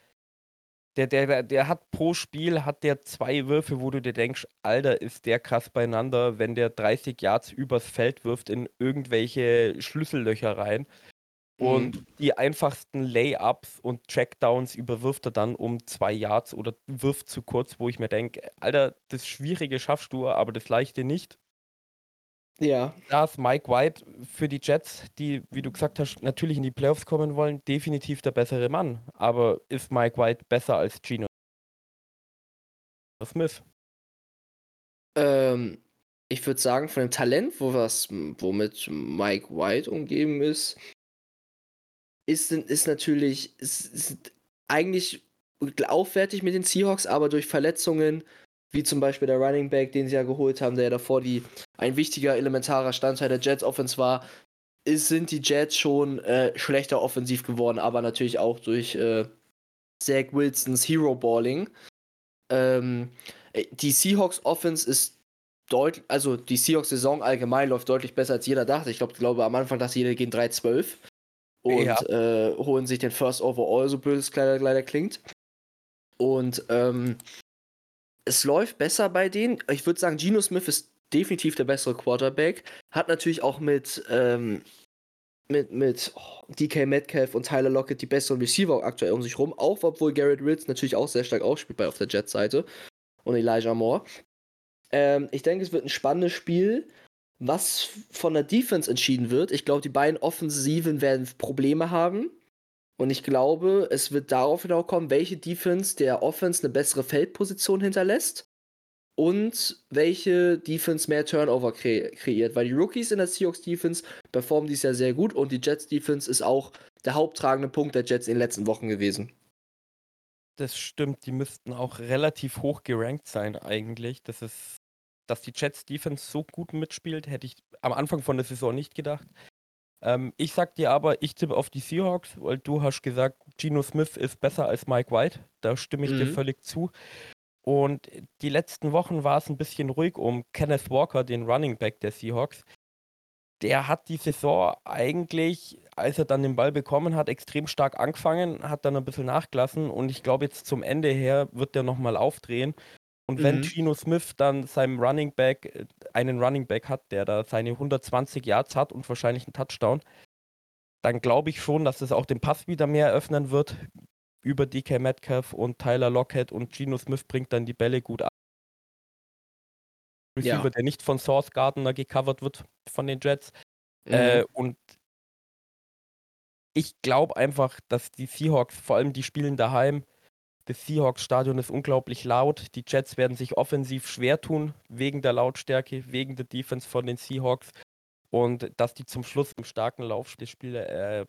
Der, der, der hat pro Spiel hat der zwei Würfe, wo du dir denkst, Alter, ist der krass beieinander, wenn der 30 Yards übers Feld wirft in irgendwelche Schlüssellöcher rein. Und mhm. die einfachsten Layups und Checkdowns überwirft er dann um zwei Yards oder wirft zu kurz, wo ich mir denke, Alter, das Schwierige schaffst du, aber das Leichte nicht. Ja. Da ist Mike White für die Jets, die, wie du gesagt hast, natürlich in die Playoffs kommen wollen, definitiv der bessere Mann. Aber ist Mike White besser als Gino Smith? Ähm, ich würde sagen, von dem Talent, wo was, womit Mike White umgeben ist, ist, ist natürlich ist, ist eigentlich aufwertig mit den Seahawks, aber durch Verletzungen wie zum Beispiel der Running Back, den sie ja geholt haben, der ja davor die, ein wichtiger, elementarer Standteil der Jets Offense war, ist, sind die Jets schon äh, schlechter offensiv geworden, aber natürlich auch durch äh, Zach Wilsons Hero Balling. Ähm, äh, die Seahawks Offense ist deutlich, also die Seahawks Saison allgemein läuft deutlich besser als jeder dachte. Ich glaube, glaube am Anfang dachte jeder gehen 3-12 und ja. äh, holen sich den First Overall, so blöd es leider, leider klingt. Und ähm, es läuft besser bei denen. Ich würde sagen, Geno Smith ist definitiv der bessere Quarterback. Hat natürlich auch mit, ähm, mit, mit oh, DK Metcalf und Tyler Lockett die besseren Receiver aktuell um sich rum. Auch obwohl Garrett Ritz natürlich auch sehr stark ausspielt bei auf der Jets-Seite. Und Elijah Moore. Ähm, ich denke, es wird ein spannendes Spiel. Was von der Defense entschieden wird, ich glaube, die beiden Offensiven werden Probleme haben. Und ich glaube, es wird darauf hinauskommen, welche Defense der Offense eine bessere Feldposition hinterlässt und welche Defense mehr Turnover kre kreiert. Weil die Rookies in der Seahawks Defense performen dies ja sehr gut und die Jets Defense ist auch der haupttragende Punkt der Jets in den letzten Wochen gewesen. Das stimmt, die müssten auch relativ hoch gerankt sein eigentlich. Das ist, dass die Jets Defense so gut mitspielt, hätte ich am Anfang von der Saison nicht gedacht. Ähm, ich sag dir aber, ich tippe auf die Seahawks, weil du hast gesagt, Geno Smith ist besser als Mike White. Da stimme ich mhm. dir völlig zu. Und die letzten Wochen war es ein bisschen ruhig um Kenneth Walker, den Running Back der Seahawks. Der hat die Saison eigentlich, als er dann den Ball bekommen hat, extrem stark angefangen, hat dann ein bisschen nachgelassen und ich glaube, jetzt zum Ende her wird der nochmal aufdrehen und wenn mhm. Geno Smith dann seinem Running Back, äh, einen Running Back hat, der da seine 120 Yards hat und wahrscheinlich einen Touchdown, dann glaube ich schon, dass es auch den Pass wieder mehr eröffnen wird über DK Metcalf und Tyler Lockett und Geno Smith bringt dann die Bälle gut ab. Receiver, ja. der nicht von Source Gardner gecovert wird von den Jets. Mhm. Äh, und ich glaube einfach, dass die Seahawks, vor allem die spielen daheim, Das Seahawks-Stadion ist unglaublich laut. Die Jets werden sich offensiv schwer tun, wegen der Lautstärke, wegen der Defense von den Seahawks. Und dass die zum Schluss im starken Lauf des Spiele äh,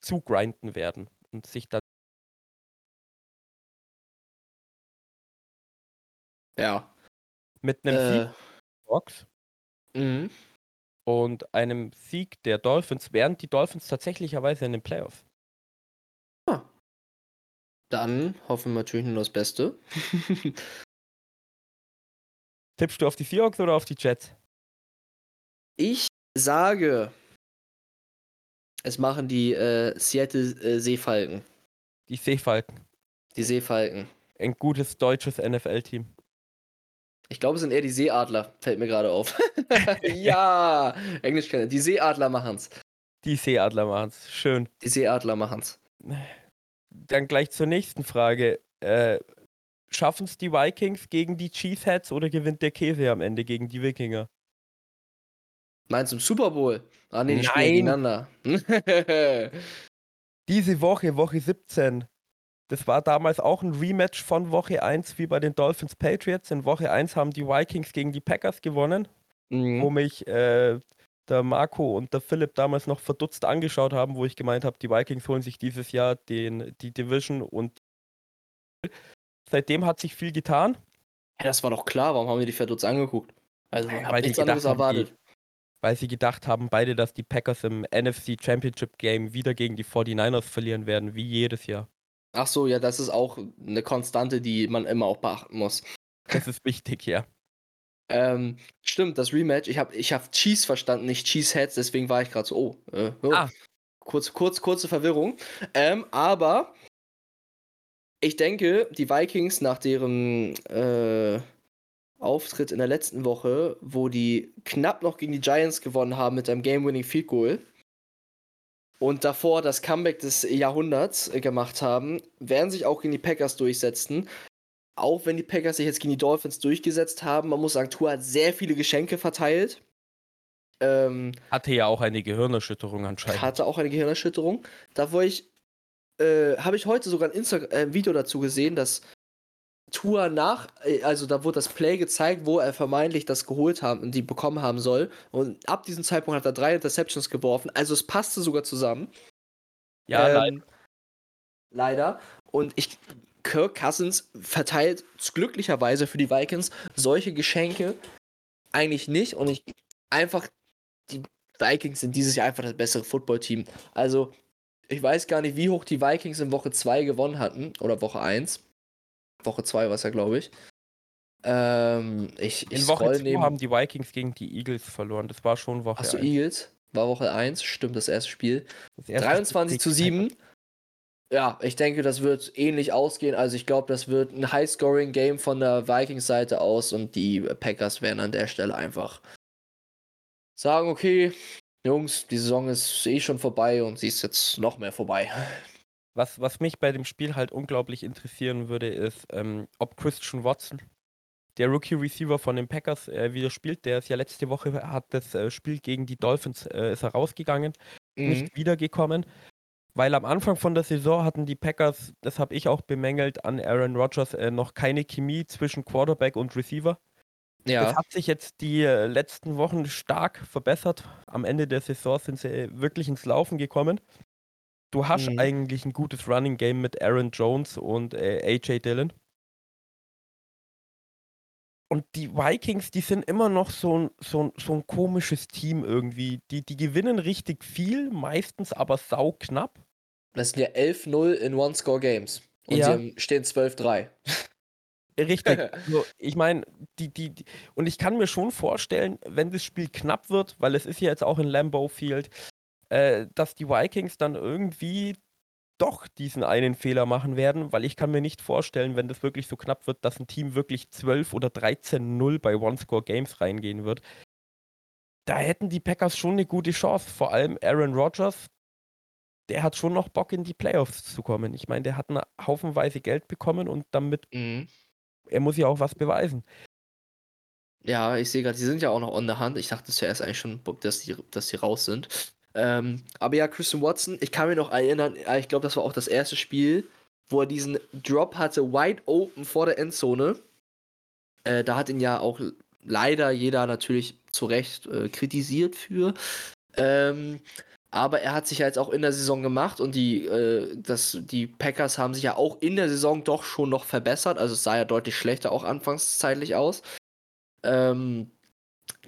zugrinden werden und sich dann. Ja. Mit einem Äh, Sieg Seahawks mhm. und einem Sieg der Dolphins wären die Dolphins tatsächlicherweise in den Playoffs. Dann hoffen wir natürlich nur das Beste. Tippst du auf die Seahawks oder auf die Jets? ich sage, es machen die äh, Seattle äh, Seefalken. Die Seefalken. Die Seefalken. Ein gutes deutsches NFL-Team. Ich glaube, es sind eher die Seeadler, fällt mir gerade auf. ja, Englisch kennen. Die Seeadler machen's. Die Seeadler machen's. Schön. Die Seeadler machen's. Dann gleich zur nächsten Frage. Äh, Schaffen es die Vikings gegen die Cheeseheads oder gewinnt der Käse am Ende gegen die Wikinger? Meinst du im Super Bowl? Ah, nee, die Nein. gegeneinander. Diese Woche, Woche 17. Das war damals auch ein Rematch von Woche 1 wie bei den Dolphins Patriots. In Woche 1 haben die Vikings gegen die Packers gewonnen, wo mhm. mich äh, der Marco und der Philipp damals noch verdutzt angeschaut haben, wo ich gemeint habe, die Vikings holen sich dieses Jahr den, die Division und seitdem hat sich viel getan. Ja, das war doch klar, warum haben wir die verdutzt angeguckt? Also, hab weil die nichts anderes haben, die- erwartet. weil sie gedacht haben, beide, dass die Packers im NFC Championship Game wieder gegen die 49ers verlieren werden, wie jedes Jahr. Ach so, ja, das ist auch eine Konstante, die man immer auch beachten muss. Das ist wichtig, ja. Ähm, stimmt, das Rematch, ich habe ich hab Cheese verstanden, nicht Cheeseheads, deswegen war ich gerade so, oh, äh, oh. Ah. Kurz, kurz, kurze Verwirrung. Ähm, aber ich denke, die Vikings nach deren äh, Auftritt in der letzten Woche, wo die knapp noch gegen die Giants gewonnen haben mit einem Game-Winning Field Goal und davor das Comeback des Jahrhunderts äh, gemacht haben, werden sich auch gegen die Packers durchsetzen. Auch wenn die Packers sich jetzt gegen die Dolphins durchgesetzt haben, man muss sagen, Tour hat sehr viele Geschenke verteilt. Ähm, Hatte ja auch eine Gehirnerschütterung anscheinend. hatte auch eine Gehirnerschütterung. Da wo ich, äh, habe ich heute sogar ein Insta äh, Video dazu gesehen, dass Tour nach, äh, also da wurde das Play gezeigt, wo er vermeintlich das geholt haben und die bekommen haben soll. Und ab diesem Zeitpunkt hat er drei Interceptions geworfen. Also es passte sogar zusammen. ja, nein. Ähm, leider. Und ich, Kirk Cousins verteilt glücklicherweise für die Vikings solche Geschenke eigentlich nicht. Und ich einfach, die Vikings sind dieses Jahr einfach das bessere Footballteam. Also, ich weiß gar nicht, wie hoch die Vikings in Woche 2 gewonnen hatten. Oder Woche 1. Woche 2 war es ja, glaube ich. Ähm, ich, ich In Woche scroll 2 neben. haben die Vikings gegen die Eagles verloren. Das war schon Woche Achso, 1. Eagles. War Woche 1, stimmt, das erste Spiel. Das erste 23 Spiel zu gegen die 7. Ja, ich denke, das wird ähnlich ausgehen. Also ich glaube, das wird ein High-Scoring-Game von der Vikings-Seite aus und die Packers werden an der Stelle einfach sagen, okay, Jungs, die Saison ist eh schon vorbei und sie ist jetzt noch mehr vorbei. Was, was mich bei dem Spiel halt unglaublich interessieren würde, ist, ähm, ob Christian Watson, der Rookie-Receiver von den Packers, äh, wieder spielt. Der ist ja letzte Woche, hat das äh, Spiel gegen die Dolphins, äh, ist er rausgegangen, Mhm. nicht wiedergekommen. Weil am Anfang von der Saison hatten die Packers, das habe ich auch bemängelt, an Aaron Rodgers äh, noch keine Chemie zwischen Quarterback und Receiver. Das Ja, hat sich jetzt die äh, letzten Wochen stark verbessert. Am Ende der Saison sind sie äh, wirklich ins Laufen gekommen. Du hast Mhm. eigentlich ein gutes Running Game mit Aaron Jones und äh, AJ Dillon. Und die Vikings, die sind immer noch so ein, so ein, so ein komisches Team irgendwie. Die, die gewinnen richtig viel, meistens aber sau knapp. das sind ja 11-0 in One-Score-Games. Und Ja. sie haben, stehen 12-3. Richtig. Also, ich meine, die, die, die, und ich kann mir schon vorstellen, wenn das Spiel knapp wird, weil es ist ja jetzt auch in Lambeau Field, äh, dass die Vikings dann irgendwie doch diesen einen Fehler machen werden, weil ich kann mir nicht vorstellen, wenn das wirklich so knapp wird, dass ein Team wirklich 12 oder 13-0 bei One-Score-Games reingehen wird. Da hätten die Packers schon eine gute Chance. Vor allem Aaron Rodgers, der hat schon noch Bock in die Playoffs zu kommen. Ich meine, der hat eine haufenweise Geld bekommen und damit Mhm. er muss ja auch was beweisen. Ja, ich sehe gerade, die sind ja auch noch on the hand. Ich dachte zuerst eigentlich schon, dass die, dass die raus sind. Ähm, aber ja, Christian Watson, ich kann mir noch erinnern, äh, ich glaube, das war auch das erste Spiel, wo er diesen Drop hatte, wide open vor der Endzone. Äh, da hat ihn ja auch leider jeder natürlich zu Recht äh, kritisiert für. Ähm, aber er hat sich ja jetzt auch in der Saison gemacht und die, äh, das, die Packers haben sich ja auch in der Saison doch schon noch verbessert. Also es sah ja deutlich schlechter auch anfangszeitlich aus. Ähm,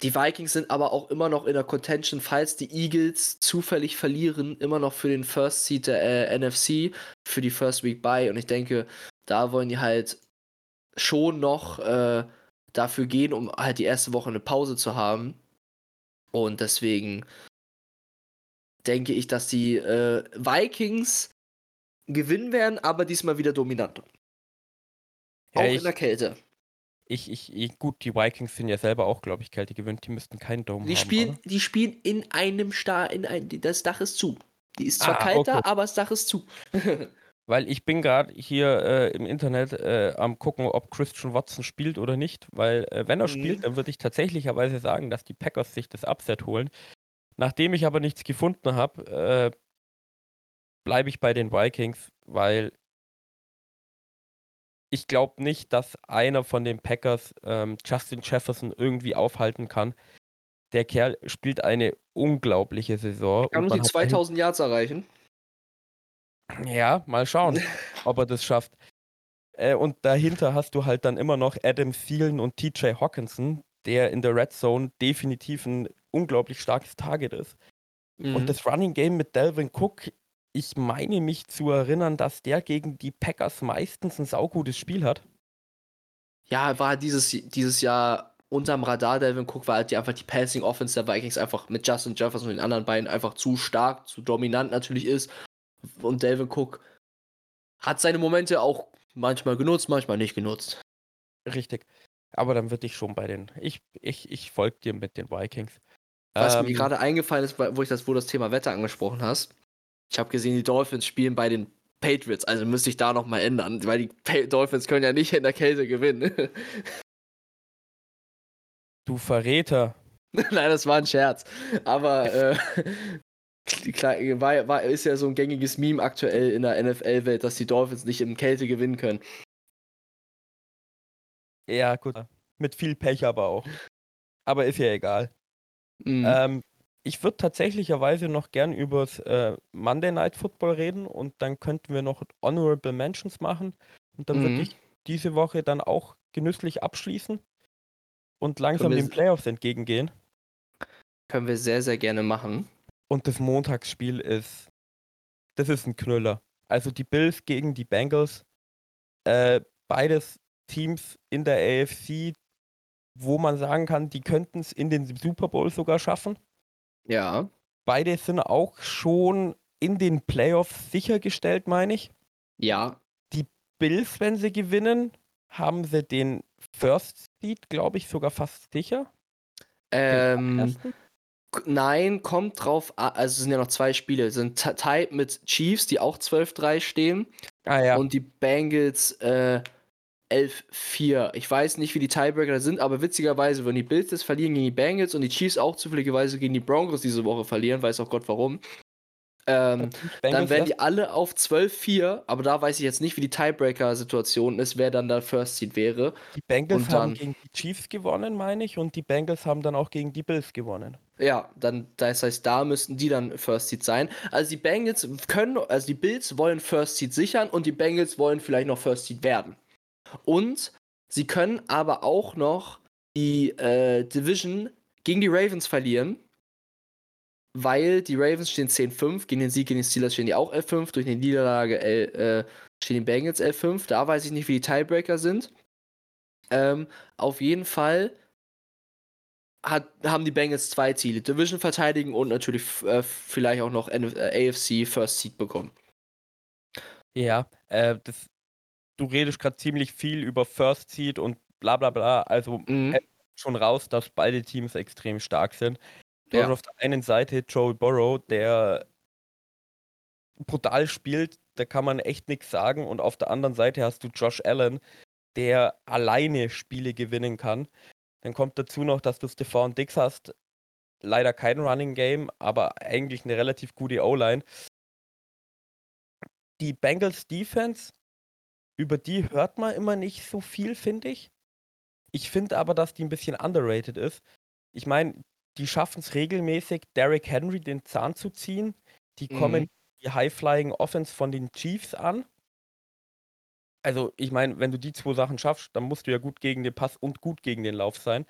die Vikings sind aber auch immer noch in der Contention, falls die Eagles zufällig verlieren, immer noch für den First Seed der äh, NFC, für die First Week Bye. Und ich denke, da wollen die halt schon noch äh, dafür gehen, um halt die erste Woche eine Pause zu haben. Und deswegen denke ich, dass die äh, Vikings gewinnen werden, aber diesmal wieder dominant. Ja, auch ich, in der Kälte. Ich, ich, gut, die Vikings sind ja selber auch, glaube ich, Kälte gewöhnt. Die müssten keinen Dome die haben. Spielen, oder? die spielen in einem Star, in ein, das Dach ist zu. Die ist zwar Ah, kalt da, okay. aber das Dach ist zu. Weil ich bin gerade hier äh, im Internet äh, am gucken, ob Christian Watson spielt oder nicht. Weil äh, wenn er Mhm. spielt, dann würde ich tatsächlicherweise sagen, dass die Packers sich das Upset holen. Nachdem ich aber nichts gefunden habe, äh, bleibe ich bei den Vikings, weil ich glaube nicht, dass einer von den Packers ähm, Justin Jefferson irgendwie aufhalten kann. Der Kerl spielt eine unglaubliche Saison. Kann die man dahin- 2000 Yards erreichen? Ja, mal schauen, ob er das schafft. Äh, und dahinter hast du halt dann immer noch Adam Thielen und TJ Hawkinson, der in der Red Zone definitiv ein unglaublich starkes Target ist. Mhm. Und das Running Game mit Delvin Cook, ich meine mich zu erinnern, dass der gegen die Packers meistens ein saugutes Spiel hat. ja, war dieses, dieses Jahr unterm Radar, Delvin Cook war halt die, einfach die Passing Offense der Vikings einfach mit Justin Jefferson und den anderen beiden einfach zu stark, zu dominant natürlich ist. Und Delvin Cook hat seine Momente auch manchmal genutzt, manchmal nicht genutzt. Richtig. Aber dann würde ich schon bei den. Ich, ich, ich folge dir mit den Vikings. Was Ähm, mir gerade eingefallen ist, wo ich das, wo das Thema Wetter angesprochen hast. Ich habe gesehen, die Dolphins spielen bei den Patriots, also müsste ich da noch mal ändern, weil die pa Dolphins können ja nicht in der Kälte gewinnen. Du Verräter. Nein, das war ein Scherz. Aber äh, klar, war, war, ist ja so ein gängiges Meme aktuell in der NFL-Welt, dass die Dolphins nicht in Kälte gewinnen können. Ja, gut. Mit viel Pech aber auch. Aber ist ja egal. Mhm. Ähm, ich würde tatsächlicherweise noch gern übers äh, Monday Night Football reden und dann könnten wir noch Honorable Mentions machen. Und dann würde Mhm. ich diese Woche dann auch genüsslich abschließen und langsam den Playoffs entgegengehen. Können wir sehr, sehr gerne machen. Und das Montagsspiel ist, das ist ein Knüller. Also die Bills gegen die Bengals, äh, beides Teams in der AFC, wo man sagen kann, die könnten es in den Super Bowl sogar schaffen. Ja. Beide sind auch schon in den Playoffs sichergestellt, meine ich. Ja. Bills, wenn sie gewinnen, haben sie den First Seed, glaube ich, sogar fast sicher. Ähm, nein, kommt drauf. Also es sind ja noch zwei Spiele. Es sind ti- tied mit Chiefs, die auch 12-3 stehen. Ah ja, Und die Bengals äh, 11-4. Ich weiß nicht, wie die Tiebreaker sind, aber witzigerweise, wenn die Bills das verlieren gegen die Bengals und die Chiefs auch zufälligerweise gegen die Broncos diese Woche verlieren, weiß auch Gott warum. Ähm, dann erst- die alle auf 12-4, aber da weiß ich jetzt nicht, wie die Tiebreaker-Situation ist, wer dann der First Seed wäre. Die Bengals Und haben dann- gegen die Chiefs gewonnen, meine ich, und die Bengals haben dann auch gegen die Bills gewonnen. Ja, dann, das heißt, da müssten die dann First Seed sein. Also die Bengals können, also die Bills wollen First Seed sichern und die Bengals wollen vielleicht noch First Seed werden. Und sie können aber auch noch die äh, Division gegen die Ravens verlieren, weil die Ravens stehen 10-5, gegen den Sieg gegen die Steelers stehen die auch 11-5, durch die Niederlage L, äh, stehen die Bengals 11-5. Da weiß ich nicht, wie die Tiebreaker sind. Ähm, auf jeden Fall hat, haben die Bengals zwei Ziele: Division verteidigen und natürlich äh, vielleicht auch noch äh, AFC First Seed bekommen. Ja, äh, das, du redest gerade ziemlich viel über First Seed und bla bla bla. Also Mhm. schon raus, dass beide Teams extrem stark sind. Du Ja. hast auf der einen Seite Joe Burrow, der brutal spielt, da kann man echt nichts sagen. Und auf der anderen Seite hast du Josh Allen, der alleine Spiele gewinnen kann. Dann kommt dazu noch, dass du Stephon Dix hast. Leider kein Running Game, aber eigentlich eine relativ gute O-Line. Die Bengals Defense über die hört man immer nicht so viel, finde ich. Ich finde aber, dass die ein bisschen underrated ist. Ich meine, die schaffen es regelmäßig, Derrick Henry den Zahn zu ziehen. Die Mhm. kommen die High-Flying Offense von den Chiefs an. Also, ich meine, wenn du die zwei Sachen schaffst, dann musst du ja gut gegen den Pass und gut gegen den Lauf sein.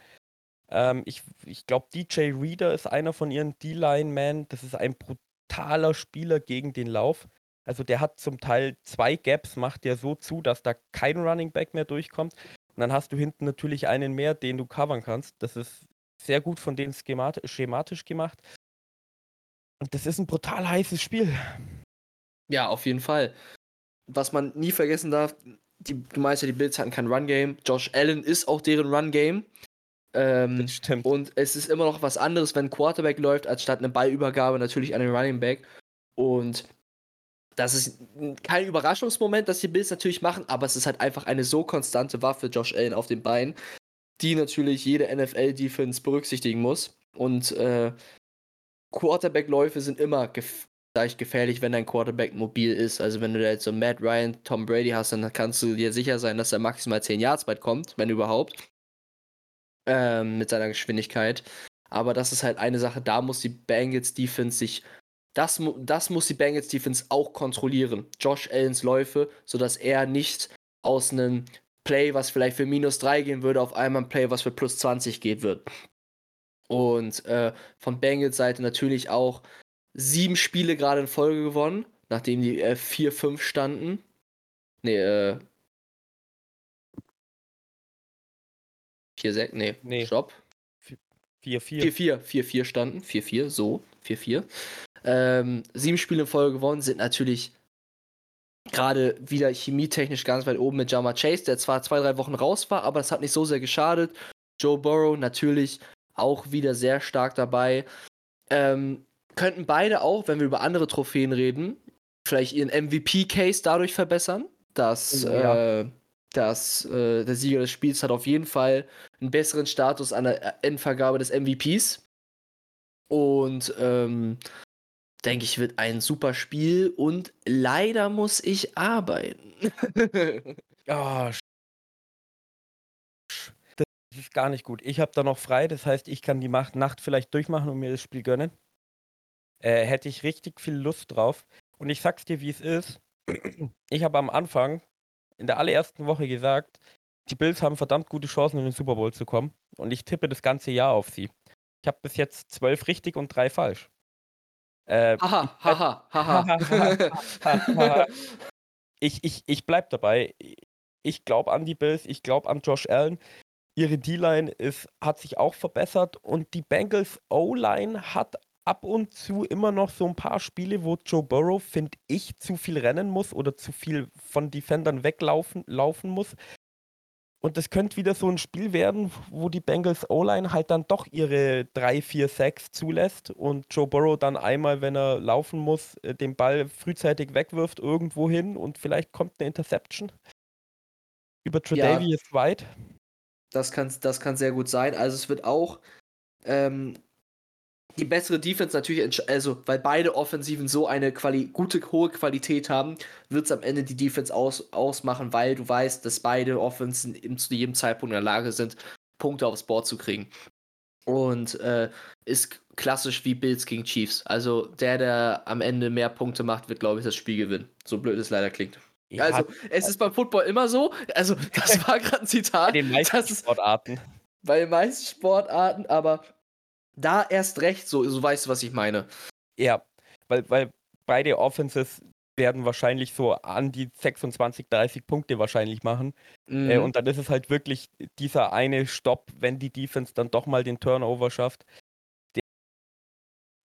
Ähm, ich ich glaube, DJ Reader ist einer von ihren D-Line-Man. Das ist ein brutaler Spieler gegen den Lauf. Also, der hat zum Teil zwei Gaps, macht der so zu, dass da kein Running Back mehr durchkommt. Und dann hast du hinten natürlich einen mehr, den du covern kannst. Das ist sehr gut von denen schemat schematisch gemacht. Und das ist ein brutal heißes Spiel. Ja, auf jeden Fall. Was man nie vergessen darf, die, du meinst ja, die Bills hatten kein Run-Game. Josh Allen ist auch deren Run-Game. Ähm, Das stimmt. und es ist immer noch was anderes, wenn Quarterback läuft, als statt eine Ballübergabe natürlich an den Running Back. Und das ist kein Überraschungsmoment, dass die Bills natürlich machen, aber es ist halt einfach eine so konstante Waffe, Josh Allen auf den Beinen, die natürlich jede NFL-Defense berücksichtigen muss. Und äh, Quarterback-Läufe sind immer gef leicht gefährlich, wenn dein Quarterback mobil ist. Also wenn du da jetzt so Matt Ryan, Tom Brady hast, dann kannst du dir sicher sein, dass er maximal 10 Yards weit kommt, wenn überhaupt. Ähm, mit seiner Geschwindigkeit. Aber das ist halt eine Sache, da muss die Bengals Defense sich. Das, das muss die Bengals Defense auch kontrollieren. Josh Allens Läufe, sodass er nicht aus einem Play, was vielleicht für minus 3 gehen würde, auf einmal ein Play, was für plus 20 geht wird. Und äh, von Bengals Seite natürlich auch sieben Spiele gerade in Folge gewonnen, nachdem die äh, 4-5 standen. Nee, äh. 4-6, nee, Nee. stopp. 4-4. 4-4, 4-4 standen. 4-4, so, 4-4. Ähm, sieben Spiele in Folge gewonnen, sind natürlich gerade wieder chemietechnisch ganz weit oben mit Jama Chase, der zwar zwei, drei Wochen raus war, aber das hat nicht so sehr geschadet. Joe Burrow natürlich auch wieder sehr stark dabei. Ähm, könnten beide auch, wenn wir über andere Trophäen reden, vielleicht ihren MVP-Case dadurch verbessern, dass, Oh, ja. äh, dass äh, der Sieger des Spiels hat auf jeden Fall einen besseren Status an der Endvergabe des MVPs. Und ähm, denke ich, wird ein super Spiel und leider muss ich arbeiten. Sch- das ist gar nicht gut. Ich habe da noch frei, das heißt, ich kann die Nacht vielleicht durchmachen und mir das Spiel gönnen. Äh, hätte ich richtig viel Lust drauf. Und ich sag's dir, wie es ist. Ich habe am Anfang in der allerersten Woche gesagt, die Bills haben verdammt gute Chancen, in den Super Bowl zu kommen. Und ich tippe das ganze Jahr auf sie. Ich habe bis jetzt zwölf richtig und drei falsch. Äh, haha, haha, haha. ich, ich, ich bleib dabei. Ich glaube an die Bills, ich glaube an Josh Allen. Ihre D-Line ist, hat sich auch verbessert und die Bengals O-Line hat ab und zu immer noch so ein paar Spiele, wo Joe Burrow, finde ich, zu viel rennen muss oder zu viel von Defendern weglaufen laufen muss. Und das könnte wieder so ein Spiel werden, wo die Bengals O-Line halt dann doch ihre 3, 4, 6 zulässt und Joe Burrow dann einmal, wenn er laufen muss, äh, den Ball frühzeitig wegwirft irgendwo hin und vielleicht kommt eine Interception über Tredavious White. Das kann, das kann sehr gut sein. Also es wird auch ähm, die bessere Defense natürlich, also weil beide Offensiven so eine Quali gute, hohe Qualität haben, wird es am Ende die Defense aus, ausmachen, weil du weißt, dass beide Offensen im, zu jedem Zeitpunkt in der Lage sind, Punkte aufs Board zu kriegen. Und äh, ist klassisch wie Bills gegen Chiefs. Also der, der am Ende mehr Punkte macht, wird, glaube ich, das Spiel gewinnen. So blöd es leider klingt. Ja, also, es ist beim Football immer so. Also, das war gerade ein bei Zitat. den meisten Sportarten. bei den meisten Sportarten, aber da erst recht so, so weißt du, was ich meine. Ja, weil, weil beide Offenses werden wahrscheinlich so an die 26, 30 Punkte wahrscheinlich machen. Äh, Mhm. und dann ist es halt wirklich dieser eine Stopp, wenn die Defense dann doch mal den Turnover schafft, der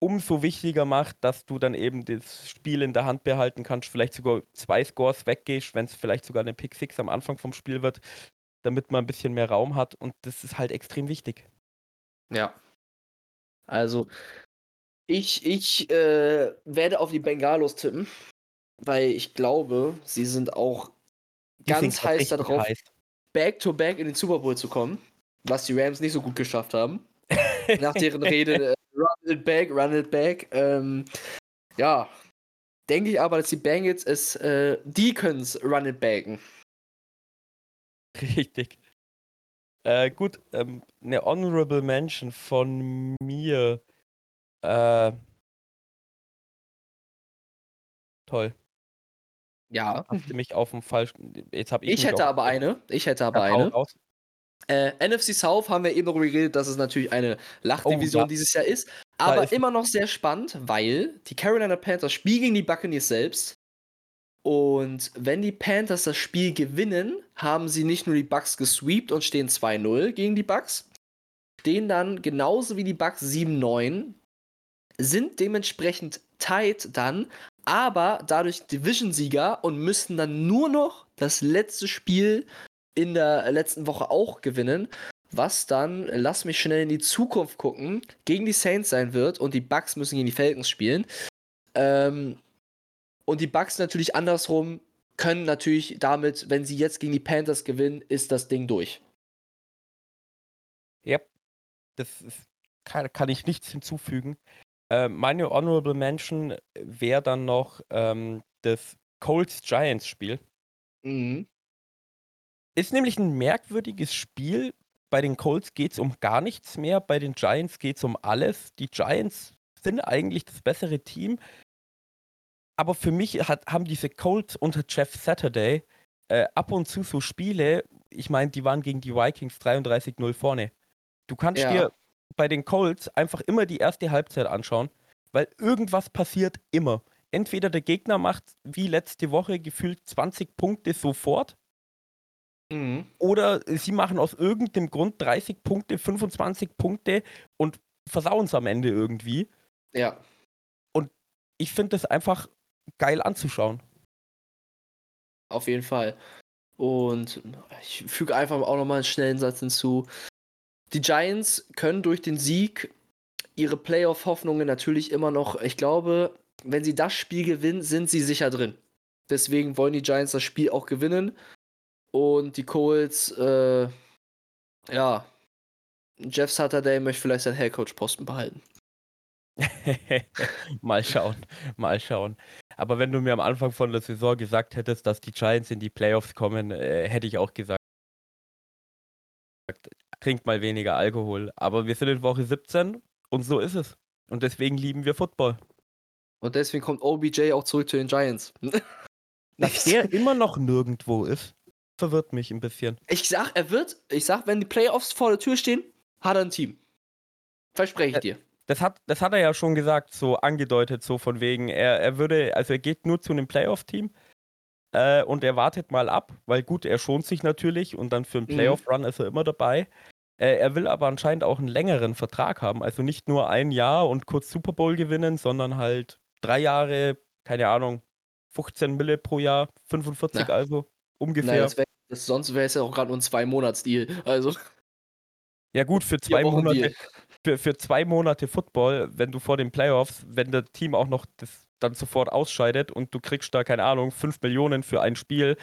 umso wichtiger macht, dass du dann eben das Spiel in der Hand behalten kannst, vielleicht sogar zwei Scores weggehst, wenn es vielleicht sogar eine Pick Six am Anfang vom Spiel wird, damit man ein bisschen mehr Raum hat. Und das ist halt extrem wichtig. Ja. Also, ich, ich äh, werde auf die Bengalos tippen, weil ich glaube, sie sind auch Die ganz heiß darauf, back-to-back in den Super Bowl zu kommen, was die Rams nicht so gut geschafft haben. Nach deren Rede, äh, run it back, run it back. Ähm, ja, denke ich aber, dass die Bengals es, äh, die können es run it backen. Richtig. Äh, gut, ähm, eine Honorable Mention von mir. Äh, toll. Ja. Hast mich auf dem falschen. Jetzt habe ich. Ich hätte aber eine. Ich hätte aber eine. raus. Äh, NFC South haben wir eben darüber geredet, dass es natürlich eine Lachdivision Oh, ja. dieses Jahr ist. Aber ist- immer noch sehr spannend, weil die Carolina Panthers spielen gegen die Buccaneers selbst. Und wenn die Panthers das Spiel gewinnen, haben sie nicht nur die Bucks gesweept und stehen 2-0 gegen die Bucks, stehen dann genauso wie die Bucks 7-9, sind dementsprechend tight dann, aber dadurch Division-Sieger und müssten dann nur noch das letzte Spiel in der letzten Woche auch gewinnen, was dann, lass mich schnell in die Zukunft gucken, gegen die Saints sein wird und die Bucks müssen gegen die Falcons spielen. Ähm, und die Bucks natürlich andersrum können natürlich damit, wenn sie jetzt gegen die Panthers gewinnen, ist das Ding durch. Ja, das ist, kann, kann ich nichts hinzufügen. Äh, meine Honorable Mention wäre dann noch ähm, das Colts Giants Spiel. Mhm. Ist nämlich ein merkwürdiges Spiel. Bei den Colts geht es um gar nichts mehr, bei den Giants geht es um alles. Die Giants sind eigentlich das bessere Team. Aber für mich hat, haben diese Colts unter Jeff Saturday äh, ab und zu so Spiele, ich meine, die waren gegen die Vikings 33-0 vorne. Du kannst Ja. dir bei den Colts einfach immer die erste Halbzeit anschauen, weil irgendwas passiert immer. Entweder der Gegner macht wie letzte Woche gefühlt 20 Punkte sofort Mhm. oder sie machen aus irgendeinem Grund 30 Punkte, 25 Punkte und versauen es am Ende irgendwie. Ja. Ich finde das einfach geil anzuschauen. Auf jeden Fall. Und ich füge einfach auch nochmal einen schnellen Satz hinzu. Die Giants können durch den Sieg ihre Playoff-Hoffnungen natürlich immer noch, ich glaube, wenn sie das Spiel gewinnen, sind sie sicher drin. Deswegen wollen die Giants das Spiel auch gewinnen. Und die Colts, äh, ja, Jeff Saturday möchte vielleicht seinen Headcoach-Posten behalten. mal schauen, mal schauen. Aber wenn du mir am Anfang von der Saison gesagt hättest, dass die Giants in die Playoffs kommen, äh, hätte ich auch gesagt, trinkt mal weniger Alkohol. Aber wir sind in Woche 17 und so ist es. Und deswegen lieben wir Football. Und deswegen kommt OBJ auch zurück zu den Giants. Dass der immer noch nirgendwo ist, verwirrt mich ein bisschen. Ich sag, er wird, ich sag, wenn die Playoffs vor der Tür stehen, hat er ein Team. Verspreche ich dir. Das hat, das hat er ja schon gesagt, so angedeutet, so von wegen, er, er würde, also er geht nur zu einem Playoff-Team äh, und er wartet mal ab, weil gut, er schont sich natürlich und dann für einen Mhm. Playoff-Run ist er immer dabei. Äh, er will aber anscheinend auch einen längeren Vertrag haben, also nicht nur ein Jahr und kurz Super Bowl gewinnen, sondern halt drei Jahre, keine Ahnung, 15 Mille pro Jahr, 45 Na. also Nein, ungefähr. das wär, das, sonst wäre es ja auch gerade nur ein Zwei-Monats-Deal. Also, ja gut, für zwei Monate, Deal. Für, für zwei Monate Football, wenn du vor den Playoffs, wenn das Team auch noch das dann sofort ausscheidet und du kriegst da, keine Ahnung, 5 Millionen für ein Spiel,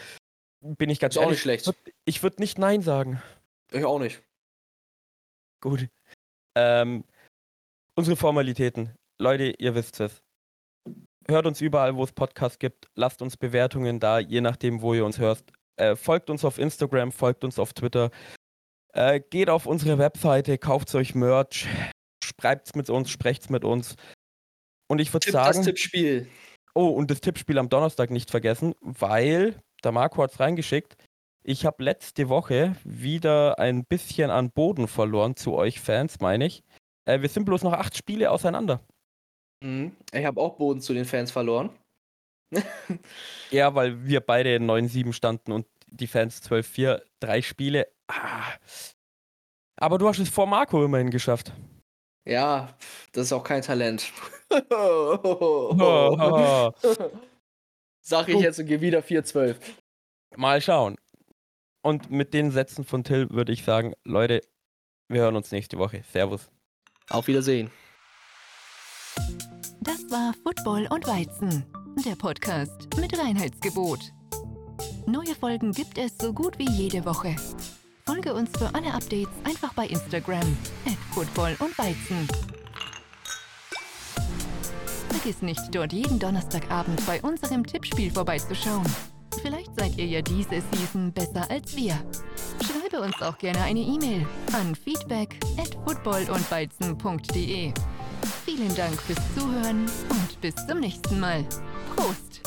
bin ich ganz ist auch ehrlich, nicht schlecht. würd- ich würde nicht Nein sagen. Ich auch nicht. Gut. Ähm, unsere Formalitäten. Leute, ihr wisst es. Hört uns überall, wo es Podcasts gibt. Lasst uns Bewertungen da, je nachdem, wo ihr uns hört. Äh, folgt uns auf Instagram, folgt uns auf Twitter. Äh, geht auf unsere Webseite, kauft euch Merch, schreibt's mit uns, sprecht's mit uns. Und ich würde Tipp das sagen, Tippspiel. oh, und das Tippspiel am Donnerstag nicht vergessen, weil der Marco hat's reingeschickt. Ich habe letzte Woche wieder ein bisschen an Boden verloren zu euch Fans, meine ich. Äh, wir sind bloß noch acht Spiele auseinander. Mhm. Ich habe auch Boden zu den Fans verloren. Ja, weil wir beide 9-7 standen und die Fans 12-4, drei Spiele. Ah. Aber du hast es vor Marco immerhin geschafft. Ja, das ist auch kein Talent. Sag ich jetzt und gehe wieder 4-12. Mal schauen. Und mit den Sätzen von Till würde ich sagen, Leute, wir hören uns nächste Woche. Servus. Auf Wiedersehen. Das war Football und Weizen, der Podcast mit Reinheitsgebot. Neue Folgen gibt es so gut wie jede Woche. Folge uns für alle Updates einfach bei Instagram at Football und Weizen. Vergiss nicht, dort jeden Donnerstagabend bei unserem Tippspiel vorbeizuschauen. Vielleicht seid ihr ja diese Season besser als wir. schreibe uns auch gerne eine E-Mail an feedback at footballundweizen.de. Vielen Dank fürs Zuhören und bis zum nächsten Mal. Prost!